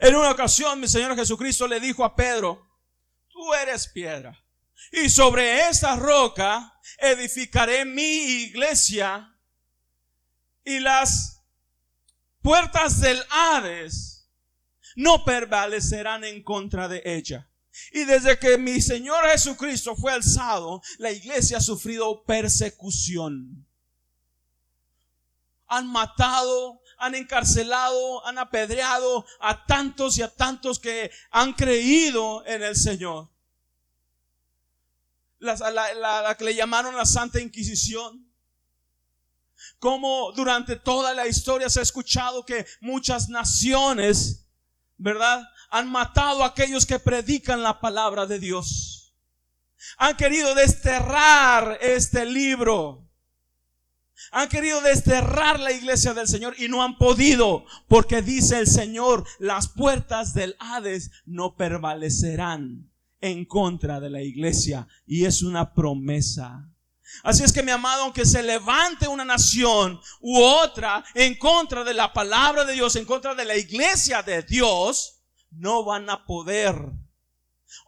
En una ocasión mi Señor Jesucristo le dijo a Pedro, tú eres piedra. Y sobre esta roca edificaré mi iglesia y las puertas del Hades no prevalecerán en contra de ella. Y desde que mi Señor Jesucristo fue alzado, la iglesia ha sufrido persecución. Han matado han encarcelado, han apedreado a tantos y a tantos que han creído en el Señor. La, que le llamaron la Santa Inquisición. Como durante toda la historia se ha escuchado que muchas naciones, ¿verdad? Han matado a aquellos que predican la palabra de Dios. Han querido desterrar este libro han querido desterrar la iglesia del Señor y no han podido, porque dice el Señor, las puertas del Hades no prevalecerán en contra de la iglesia. Y es una promesa. Así es que mi amado, aunque se levante una nación u otra en contra de la palabra de Dios, en contra de la iglesia de Dios, no van a poder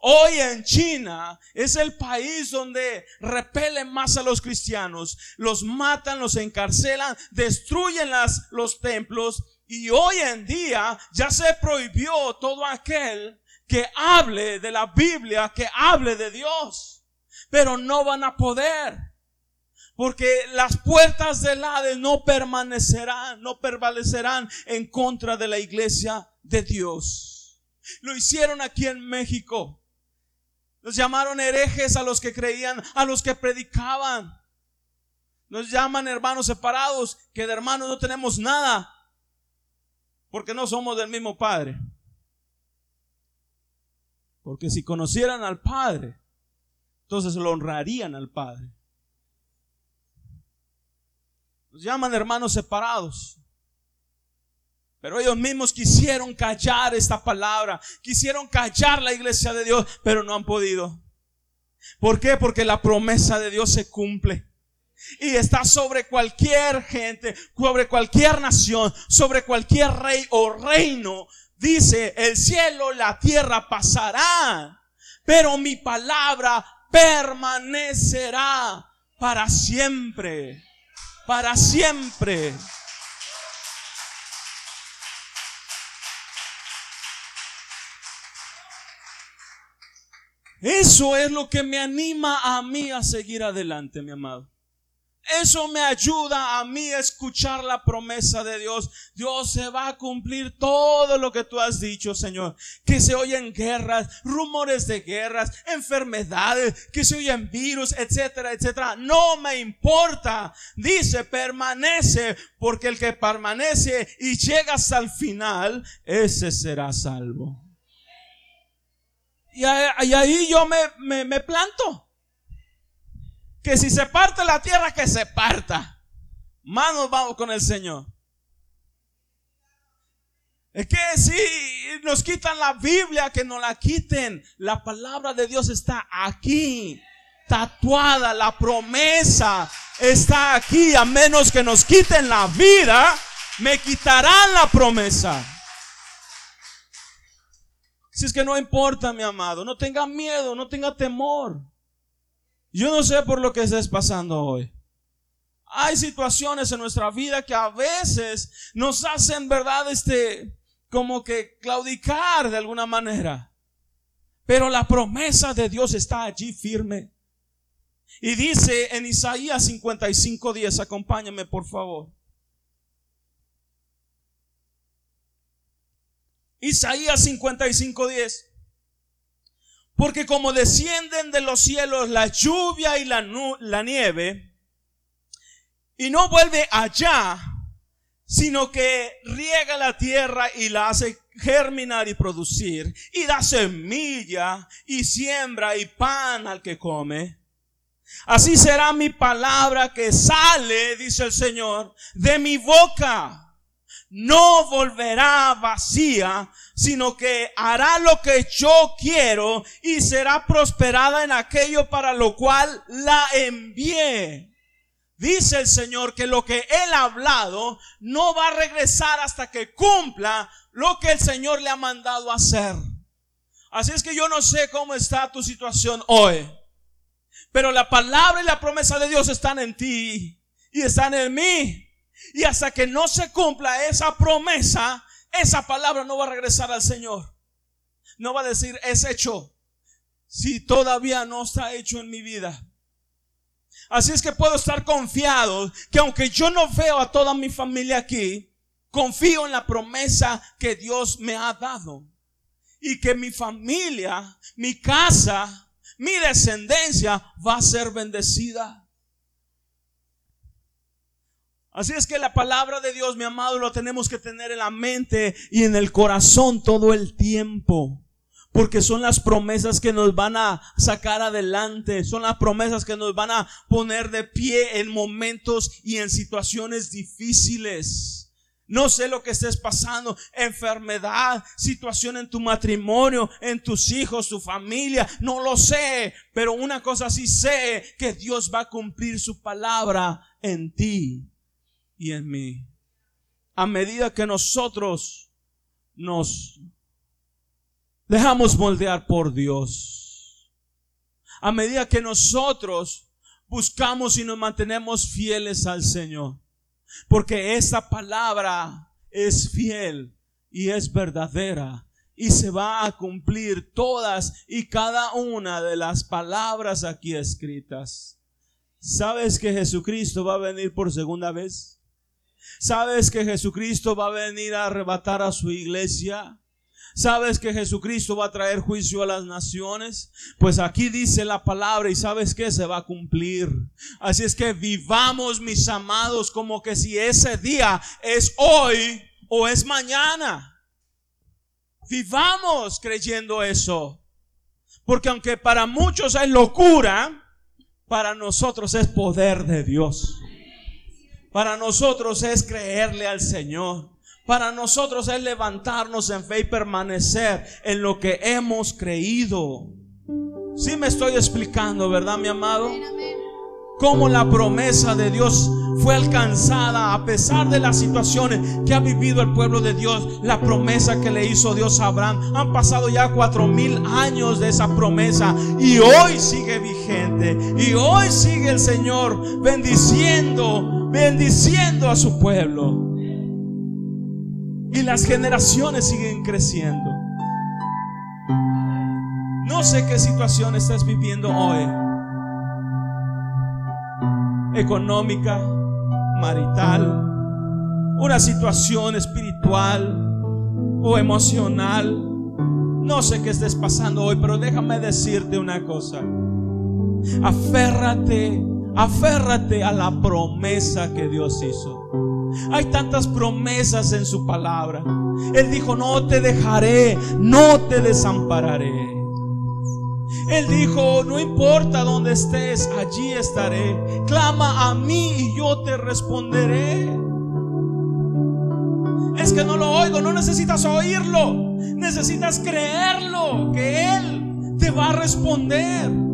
Hoy en China es el país donde repelen más a los cristianos, los matan, los encarcelan, destruyen los templos y hoy en día ya se prohibió todo aquel que hable de la Biblia, que hable de Dios, pero no van a poder. Porque las puertas del Hades no permanecerán, no prevalecerán en contra de la iglesia de Dios. Lo hicieron aquí en México. Nos llamaron herejes a los que creían, a los que predicaban. Nos llaman hermanos separados, que de hermanos no tenemos nada, porque no somos del mismo Padre. Porque si conocieran al Padre, entonces lo honrarían al Padre. Nos llaman hermanos separados. Pero ellos mismos quisieron callar esta palabra, quisieron callar la iglesia de Dios, pero no han podido. ¿Por qué? Porque la promesa de Dios se cumple. Y está sobre cualquier gente, sobre cualquier nación, sobre cualquier rey o reino. Dice, el cielo, la tierra pasará, pero mi palabra permanecerá para siempre, para siempre. Eso es lo que me anima a mí a seguir adelante, mi amado. Eso me ayuda a mí a escuchar la promesa de Dios. Dios se va a cumplir todo lo que tú has dicho, Señor. Que se oyen guerras, rumores de guerras, enfermedades, que se oyen virus, etcétera, etcétera. No me importa. Dice, permanece, porque el que permanece y llega hasta el final, ese será salvo. Y, ahí yo me, me, planto. Que si se parte la tierra, que se parta. Manos vamos con el Señor. Es que si nos quitan la Biblia, que no la quiten. La palabra de Dios está aquí, tatuada. La promesa está aquí. A menos que nos quiten la vida, me quitarán la promesa. Si es que no importa, mi amado, no tenga miedo, no tenga temor. Yo no sé por lo que estés pasando hoy. Hay situaciones en nuestra vida que a veces nos hacen, verdad, este, como que claudicar de alguna manera. Pero la promesa de Dios está allí firme. Y dice en Isaías 55, 10, acompáñame por favor. Isaías 55, 10. Porque como descienden de los cielos la lluvia y la, la nieve, y no vuelve allá, sino que riega la tierra y la hace germinar y producir, y da semilla y siembra y pan al que come. Así será mi palabra que sale, dice el Señor, de mi boca. No volverá vacía, sino que hará lo que yo quiero y será prosperada en aquello para lo cual la envié. Dice el Señor que lo que Él ha hablado no va a regresar hasta que cumpla lo que el Señor le ha mandado hacer. Así es que yo no sé cómo está tu situación hoy. Pero la palabra y la promesa de Dios están en ti y están en mí. Y hasta que no se cumpla esa promesa, esa palabra no va a regresar al Señor. No va a decir, es hecho. Si todavía no está hecho en mi vida. Así es que puedo estar confiado que aunque yo no veo a toda mi familia aquí, confío en la promesa que Dios me ha dado. Y que mi familia, mi casa, mi descendencia va a ser bendecida. Así es que la palabra de Dios, mi amado, lo tenemos que tener en la mente y en el corazón todo el tiempo. Porque son las promesas que nos van a sacar adelante, son las promesas que nos van a poner de pie en momentos y en situaciones difíciles. No sé lo que estés pasando, enfermedad, situación en tu matrimonio, en tus hijos, tu familia, no lo sé, pero una cosa sí sé, que Dios va a cumplir su palabra en ti y en mí. A medida que nosotros nos dejamos moldear por Dios. A medida que nosotros buscamos y nos mantenemos fieles al Señor. Porque esa palabra es fiel y es verdadera. Y se va a cumplir todas y cada una de las palabras aquí escritas. ¿Sabes que Jesucristo va a venir por segunda vez? ¿Sabes que Jesucristo va a venir a arrebatar a su iglesia? ¿Sabes que Jesucristo va a traer juicio a las naciones? Pues aquí dice la palabra y sabes que se va a cumplir. Así es que vivamos, mis amados, como que si ese día es hoy o es mañana. Vivamos creyendo eso. Porque aunque para muchos es locura, para nosotros es poder de Dios. Para nosotros es creerle al Señor. Para nosotros es levantarnos en fe y permanecer en lo que hemos creído. Si me estoy explicando, ¿verdad, mi amado? Cómo la promesa de Dios fue alcanzada a pesar de las situaciones que ha vivido el pueblo de Dios. La promesa que le hizo Dios a Abraham. Han pasado ya cuatro mil años de esa promesa y hoy sigue vigente. Y hoy sigue el Señor bendiciendo, bendiciendo a su pueblo. Y las generaciones siguen creciendo. No sé qué situación estás viviendo hoy. Económica, marital, una situación espiritual o emocional. No sé qué estés pasando hoy, pero déjame decirte una cosa. Aférrate, aférrate a la promesa que Dios hizo. Hay tantas promesas en su palabra. Él dijo, no te dejaré, no te desampararé. Él dijo, no importa dónde estés, allí estaré. Clama a mí y yo te responderé. Es que no lo oigo, no necesitas oírlo. Necesitas creerlo, que Él te va a responder.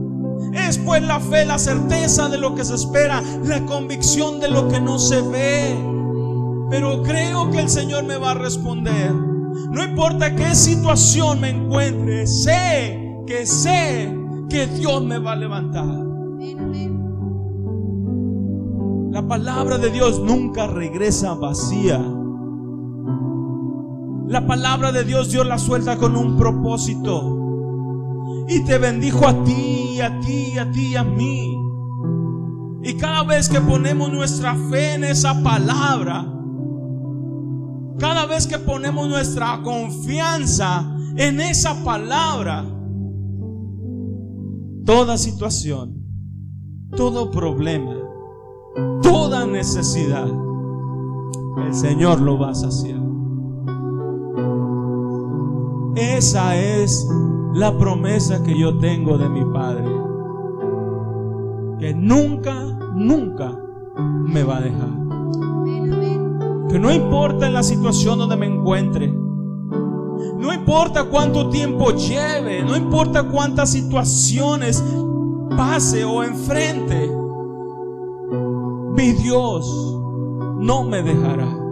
Es pues la fe, la certeza de lo que se espera, la convicción de lo que no se ve. Pero creo que el Señor me va a responder. No importa qué situación me encuentre, sé que sé que Dios me va a levantar. La palabra de Dios nunca regresa vacía. La palabra de Dios Dios la suelta con un propósito. Y te bendijo a ti, a ti, a ti, a mí. Y cada vez que ponemos nuestra fe en esa palabra, cada vez que ponemos nuestra confianza en esa palabra, toda situación, todo problema, toda necesidad, el Señor lo va a saciar. Esa es la promesa que yo tengo de mi Padre. Que nunca, nunca me va a dejar. Que no importa en la situación donde me encuentre. No importa cuánto tiempo lleve. No importa cuántas situaciones pase o enfrente. Mi Dios no me dejará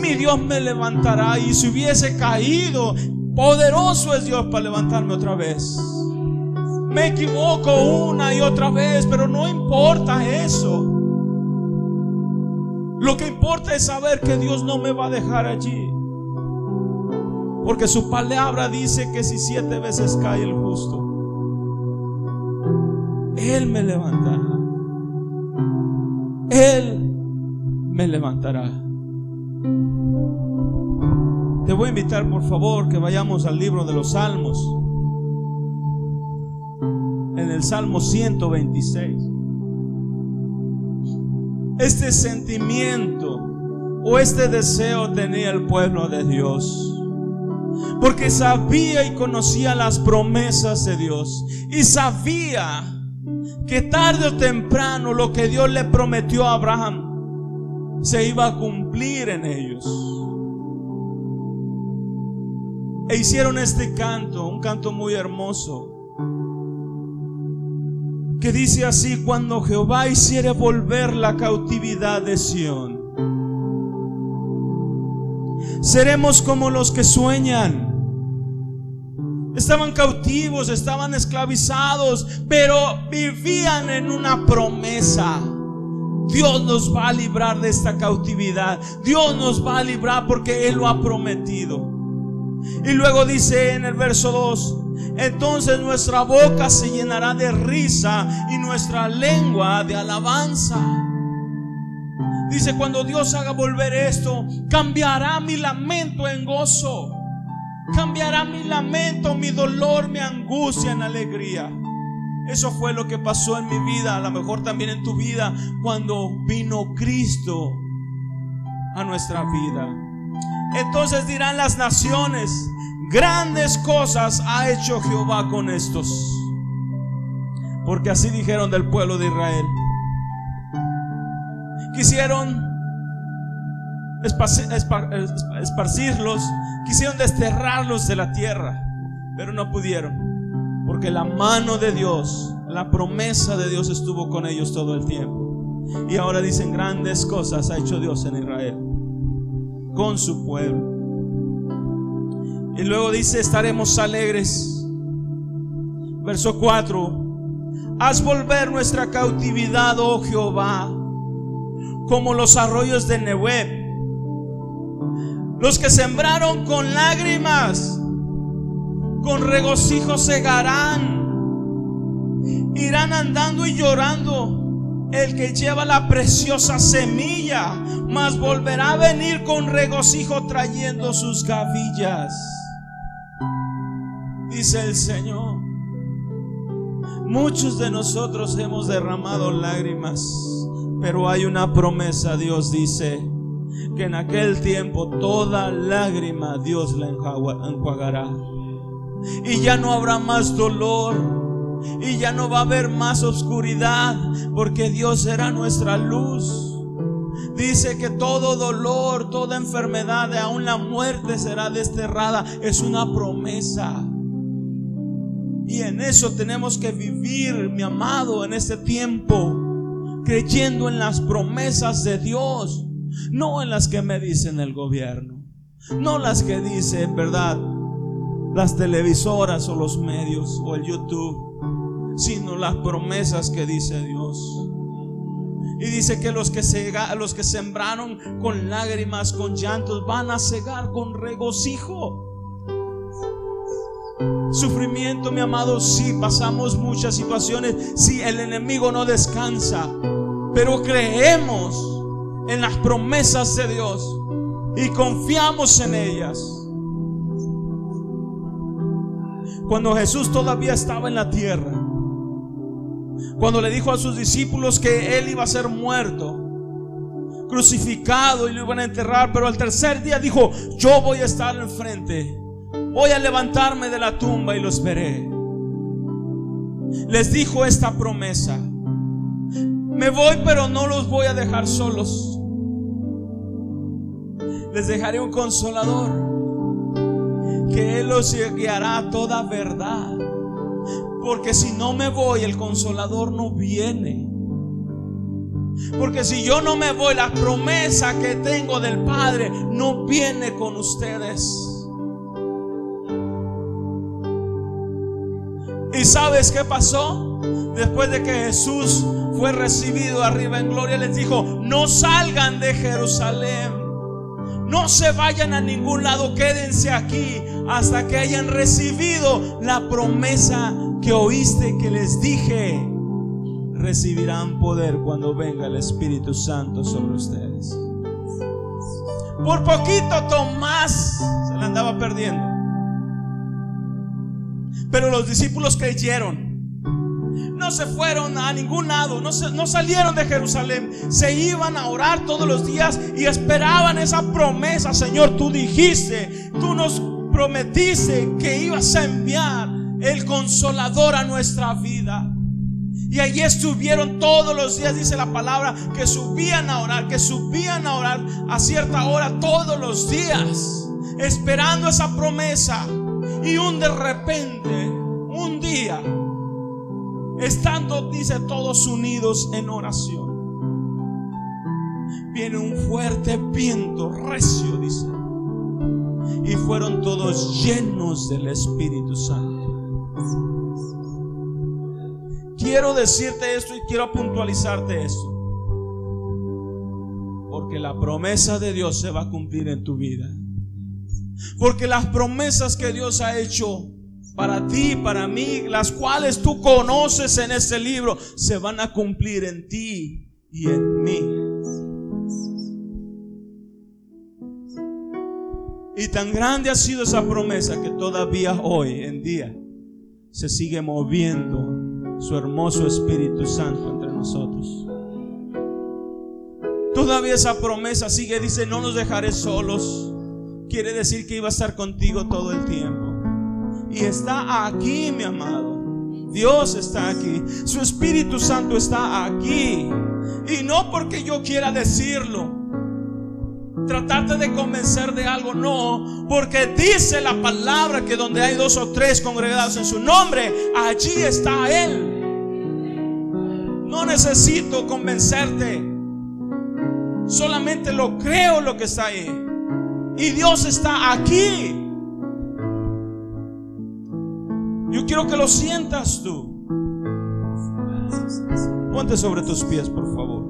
mi Dios me levantará. Y si hubiese caído, poderoso es Dios para levantarme otra vez. Me equivoco una y otra vez, pero no importa eso. Lo que importa es saber que Dios no me va a dejar allí. Porque su palabra dice que si siete veces cae el justo, Él me levantará. Él me levantará. Te voy a invitar, por favor, que vayamos al libro de los Salmos. En el Salmo 126. Este sentimiento o este deseo tenía el pueblo de Dios. Porque sabía y conocía las promesas de Dios. Y sabía que tarde o temprano lo que Dios le prometió a Abraham se iba a cumplir en ellos. E hicieron este canto, un canto muy hermoso, que dice así, cuando Jehová hiciere volver la cautividad de Sión, seremos como los que sueñan. Estaban cautivos, estaban esclavizados, pero vivían en una promesa. Dios nos va a librar de esta cautividad. Dios nos va a librar porque Él lo ha prometido. Y luego dice en el verso 2, entonces nuestra boca se llenará de risa y nuestra lengua de alabanza. Dice, cuando Dios haga volver esto, cambiará mi lamento en gozo. Cambiará mi lamento, mi dolor, mi angustia en alegría. Eso fue lo que pasó en mi vida, a lo mejor también en tu vida, cuando vino Cristo a nuestra vida. Entonces dirán las naciones, grandes cosas ha hecho Jehová con estos. Porque así dijeron del pueblo de Israel. Quisieron esparcirlos, quisieron desterrarlos de la tierra, pero no pudieron. Porque la mano de Dios, la promesa de Dios estuvo con ellos todo el tiempo. Y ahora dicen grandes cosas ha hecho Dios en Israel con su pueblo. Y luego dice, estaremos alegres. Verso 4. Haz volver nuestra cautividad, oh Jehová, como los arroyos de Nehueb. Los que sembraron con lágrimas, con regocijo segarán. Irán andando y llorando el que lleva la preciosa semilla, mas volverá a venir con regocijo trayendo sus gavillas. Dice el Señor. Muchos de nosotros hemos derramado lágrimas, pero hay una promesa, Dios dice, que en aquel tiempo toda lágrima Dios la enjuagará. Y ya no habrá más dolor, y ya no va a haber más oscuridad porque Dios será nuestra luz. Dice que todo dolor, toda enfermedad, aún la muerte será desterrada. Es una promesa. Y en eso tenemos que vivir, mi amado, en este tiempo, creyendo en las promesas de Dios, no en las que me dicen el gobierno, no las que dice, verdad, las televisoras o los medios o el YouTube, sino las promesas que dice Dios. Y dice que los que, los que sembraron con lágrimas, con llantos, van a cegar con regocijo. Sufrimiento, mi amado, sí, pasamos muchas situaciones, sí, el enemigo no descansa, pero creemos en las promesas de Dios y confiamos en ellas. Cuando Jesús todavía estaba en la tierra, cuando le dijo a sus discípulos que él iba a ser muerto, crucificado y lo iban a enterrar, pero al tercer día dijo, yo voy a estar enfrente, voy a levantarme de la tumba y los veré. Les dijo esta promesa, me voy pero no los voy a dejar solos. Les dejaré un consolador que Él los guiará a toda verdad. Porque si no me voy, el consolador no viene. Porque si yo no me voy, la promesa que tengo del Padre no viene con ustedes. ¿Y sabes qué pasó? Después de que Jesús fue recibido arriba en gloria, les dijo, no salgan de Jerusalén. No se vayan a ningún lado, quédense aquí hasta que hayan recibido la promesa que oíste que les dije. Recibirán poder cuando venga el Espíritu Santo sobre ustedes. Por poquito Tomás se le andaba perdiendo. Pero los discípulos creyeron no se fueron a ningún lado, no, no salieron de Jerusalén, se iban a orar todos los días y esperaban esa promesa, Señor, tú dijiste, tú nos prometiste que ibas a enviar el consolador a nuestra vida. Y allí estuvieron todos los días, dice la palabra, que subían a orar, que subían a orar a cierta hora todos los días, esperando esa promesa. Y un de repente, un día, Estando, dice, todos unidos en oración. Viene un fuerte viento recio, dice. Y fueron todos llenos del Espíritu Santo. Quiero decirte esto y quiero puntualizarte esto. Porque la promesa de Dios se va a cumplir en tu vida. Porque las promesas que Dios ha hecho para ti, para mí, las cuales tú conoces en este libro, se van a cumplir en ti y en mí. Y tan grande ha sido esa promesa que todavía hoy en día se sigue moviendo su hermoso Espíritu Santo entre nosotros. Todavía esa promesa sigue, dice, no nos dejaré solos. Quiere decir que iba a estar contigo todo el tiempo. Y está aquí, mi amado. Dios está aquí. Su Espíritu Santo está aquí. Y no porque yo quiera decirlo. Tratarte de convencer de algo, no. Porque dice la palabra que donde hay dos o tres congregados en su nombre, allí está Él. No necesito convencerte. Solamente lo creo lo que está ahí. Y Dios está aquí. Yo quiero que lo sientas tú. Ponte sobre tus pies, por favor.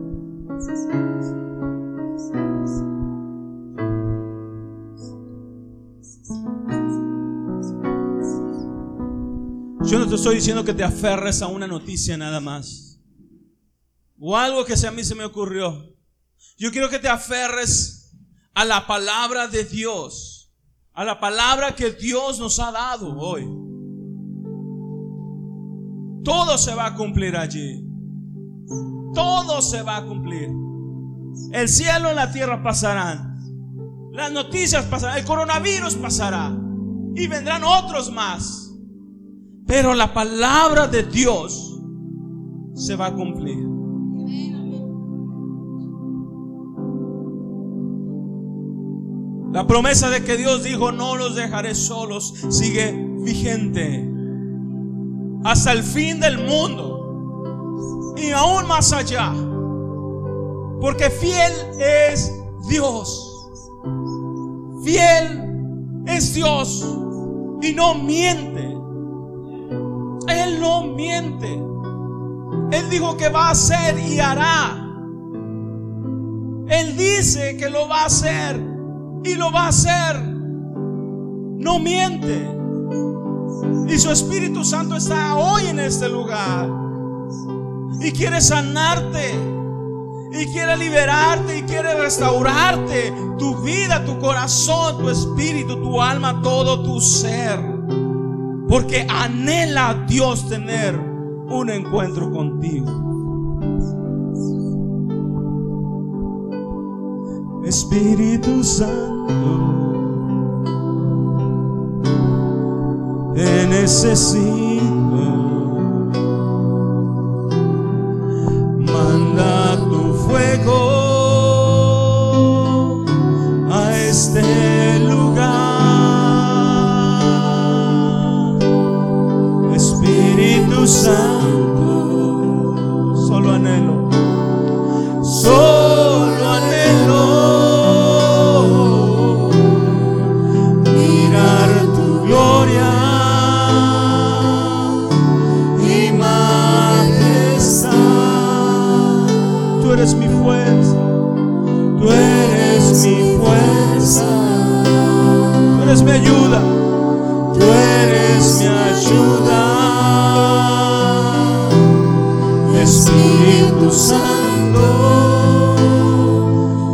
Yo no te estoy diciendo que te aferres a una noticia nada más. O algo que a mí se me ocurrió. Yo quiero que te aferres a la palabra de Dios. A la palabra que Dios nos ha dado hoy. Todo se va a cumplir allí. Todo se va a cumplir. El cielo y la tierra pasarán. Las noticias pasarán. El coronavirus pasará. Y vendrán otros más. Pero la palabra de Dios se va a cumplir. La promesa de que Dios dijo, no los dejaré solos, sigue vigente hasta el fin del mundo y aún más allá. Porque fiel es Dios. Fiel es Dios y no miente. Él no miente. Él dijo que va a hacer y hará. Él dice que lo va a hacer y lo va a hacer. No miente. Y su Espíritu Santo está hoy en este lugar. Y quiere sanarte. Y quiere liberarte y quiere restaurarte tu vida, tu corazón, tu espíritu, tu alma, todo tu ser. Porque anhela Dios tener un encuentro contigo. Espíritu Santo, te necesito. Eres mi fuerza, tú eres mi fuerza, tú eres mi ayuda, tú eres mi ayuda. Espíritu Santo,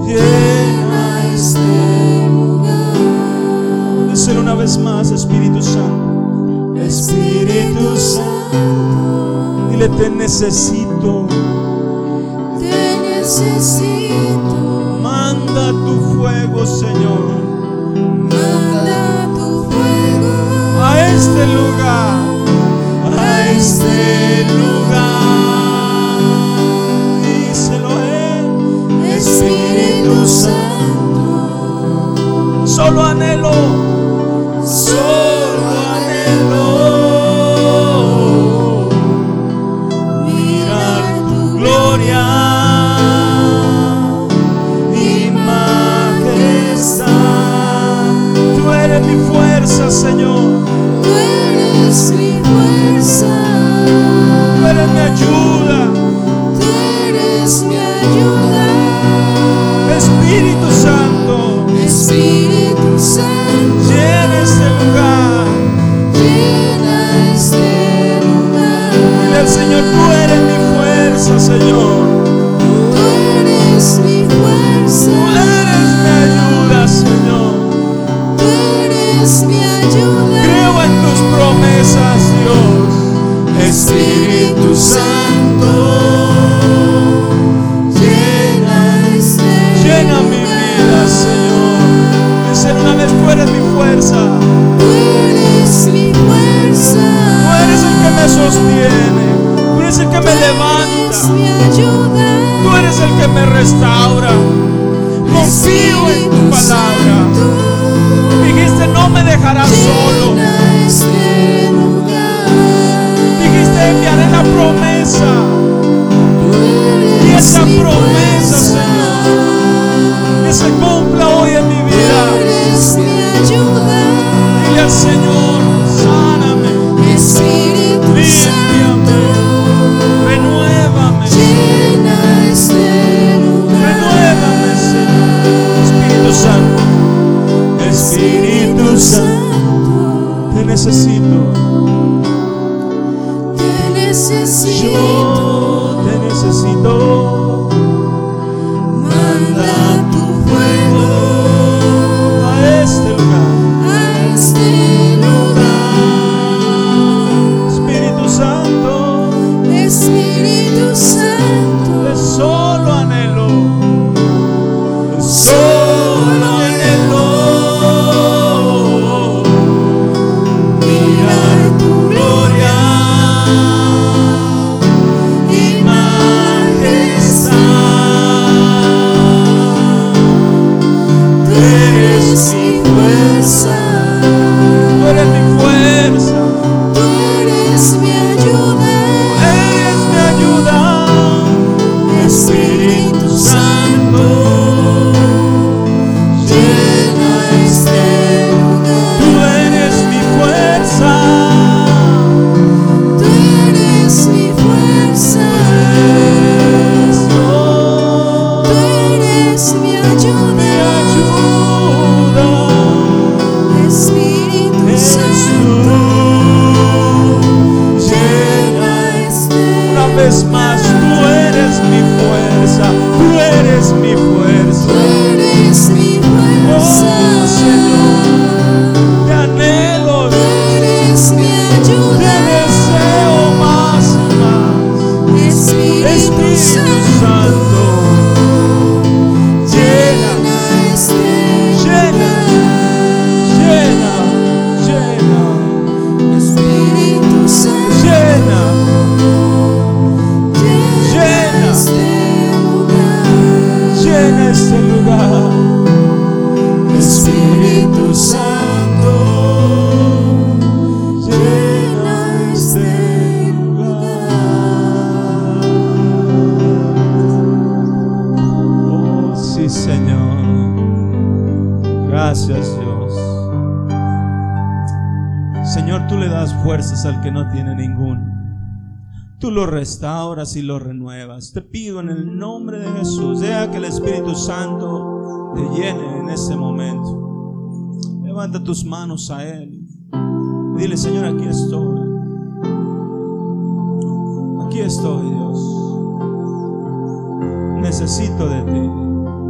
llena este lugar. Decir una vez más, Espíritu Santo. Espíritu Santo. Dile, te necesito. Lo restauras y lo renuevas. Te pido en el nombre de Jesús, deja que el Espíritu Santo te llene en este momento. Levanta tus manos a Él. Dile, Señor, aquí estoy. Aquí estoy, Dios. Necesito de ti.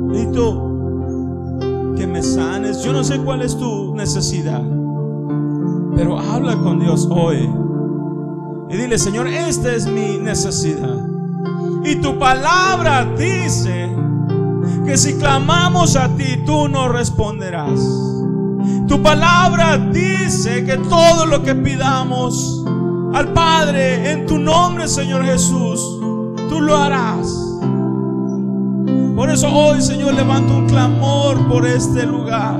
Necesito que me sanes. Yo no sé cuál es tu necesidad. Pero habla con Dios hoy. Y dile, Señor, esta es mi necesidad. Y tu palabra dice que si clamamos a ti, tú nos responderás. Tu palabra dice que todo lo que pidamos al Padre en tu nombre, Señor Jesús, tú lo harás. Por eso hoy, Señor, levanto un clamor por este lugar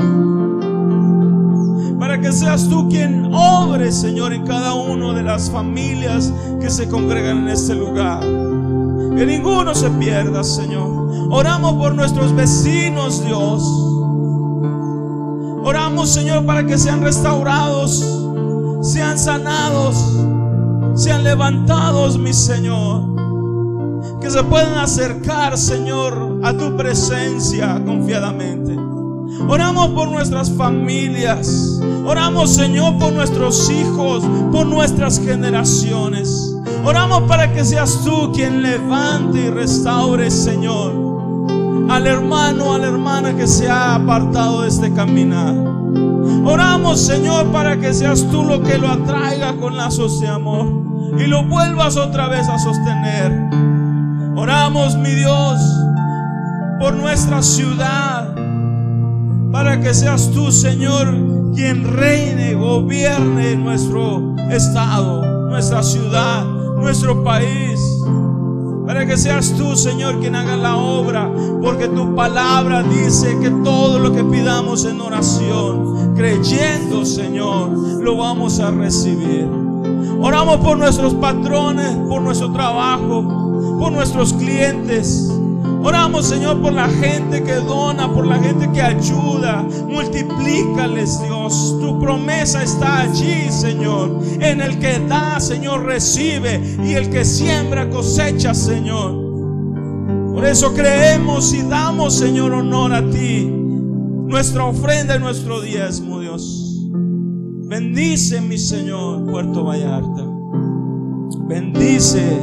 para que seas tú quien obre, Señor, en cada una de las familias que se congregan en este lugar. Que ninguno se pierda, Señor. Oramos por nuestros vecinos, Dios. Oramos, Señor, para que sean restaurados, sean sanados, sean levantados, mi Señor. Que se puedan acercar, Señor, a tu presencia confiadamente. Oramos por nuestras familias. Oramos, Señor, por nuestros hijos, por nuestras generaciones. Oramos para que seas tú quien levante y restaure, Señor, al hermano, a la hermana que se ha apartado de este caminar. Oramos, Señor, para que seas tú lo que lo atraiga con lazos de amor y lo vuelvas otra vez a sostener. Oramos, mi Dios, por nuestra ciudad para que seas tú, Señor, quien reine, gobierne nuestro estado, nuestra ciudad, nuestro país. Para que seas tú, Señor, quien haga la obra, porque tu palabra dice que todo lo que pidamos en oración, creyendo, Señor, lo vamos a recibir. Oramos por nuestros patrones, por nuestro trabajo, por nuestros clientes. Oramos, Señor, por la gente que dona, por la gente que ayuda. Multiplícales, Dios. Tu promesa está allí, Señor. En el que da, Señor, recibe. Y el que siembra, cosecha, Señor. Por eso creemos y damos, Señor, honor a ti. Nuestra ofrenda y nuestro diezmo, Dios. Bendice, mi Señor, Puerto Vallarta. Bendice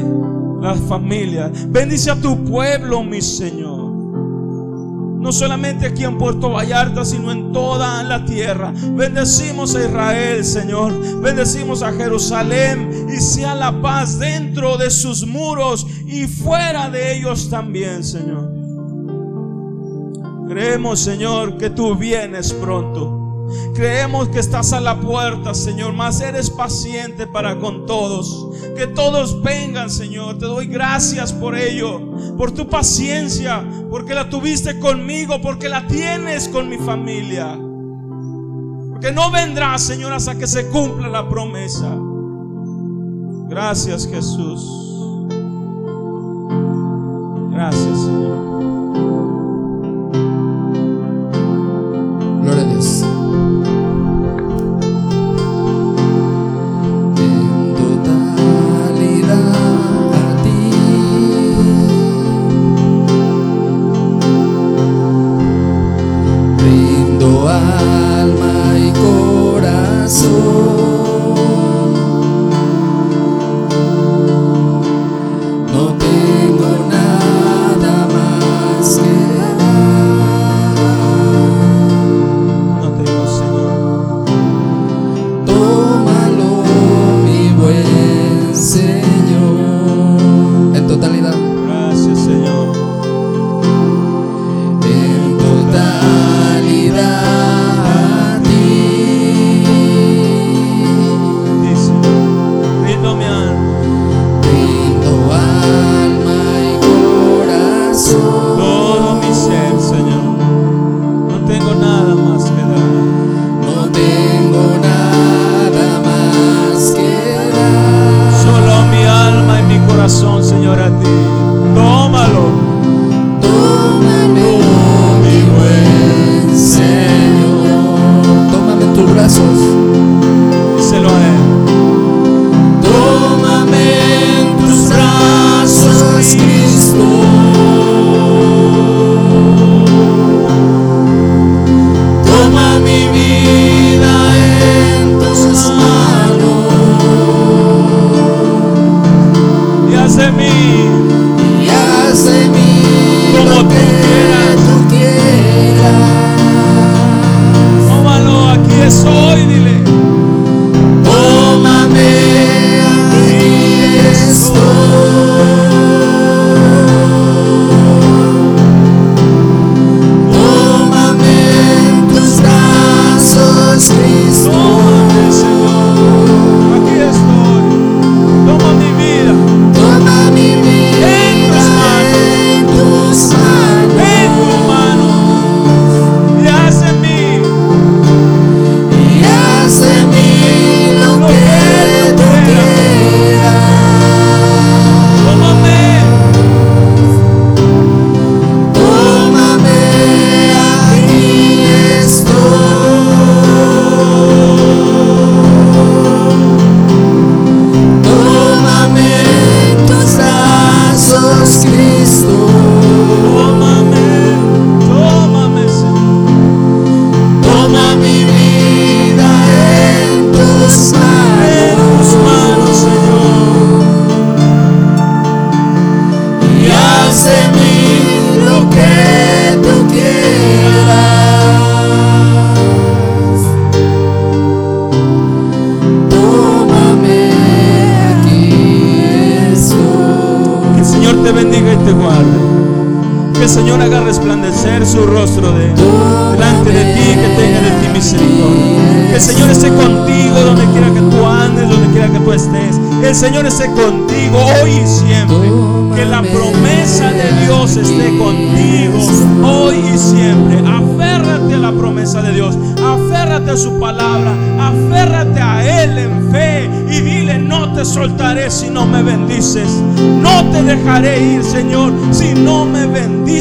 las familias. Bendice a tu pueblo, mi Señor. No solamente aquí en Puerto Vallarta, sino en toda la tierra. Bendecimos a Israel, Señor. Bendecimos a Jerusalén y sea la paz dentro de sus muros y fuera de ellos también, Señor. Creemos, Señor, que tú vienes pronto. Creemos que estás a la puerta, Señor, mas eres paciente para con todos. Que todos vengan, Señor. Te doy gracias por ello, por tu paciencia, porque la tuviste conmigo, porque la tienes con mi familia. Porque no vendrá, Señor, hasta que se cumpla la promesa. Gracias, Jesús. Gracias, Señor. Gloria a Dios. En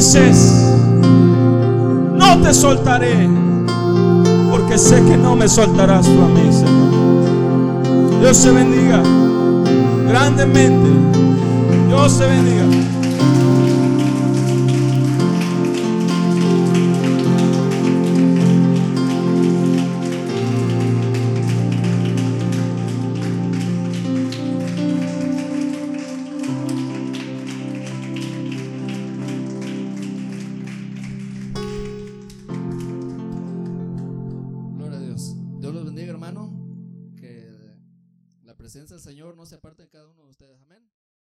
dices, no te soltaré, porque sé que no me soltarás tú a mí, Señor. Dios te bendiga grandemente. Dios te bendiga.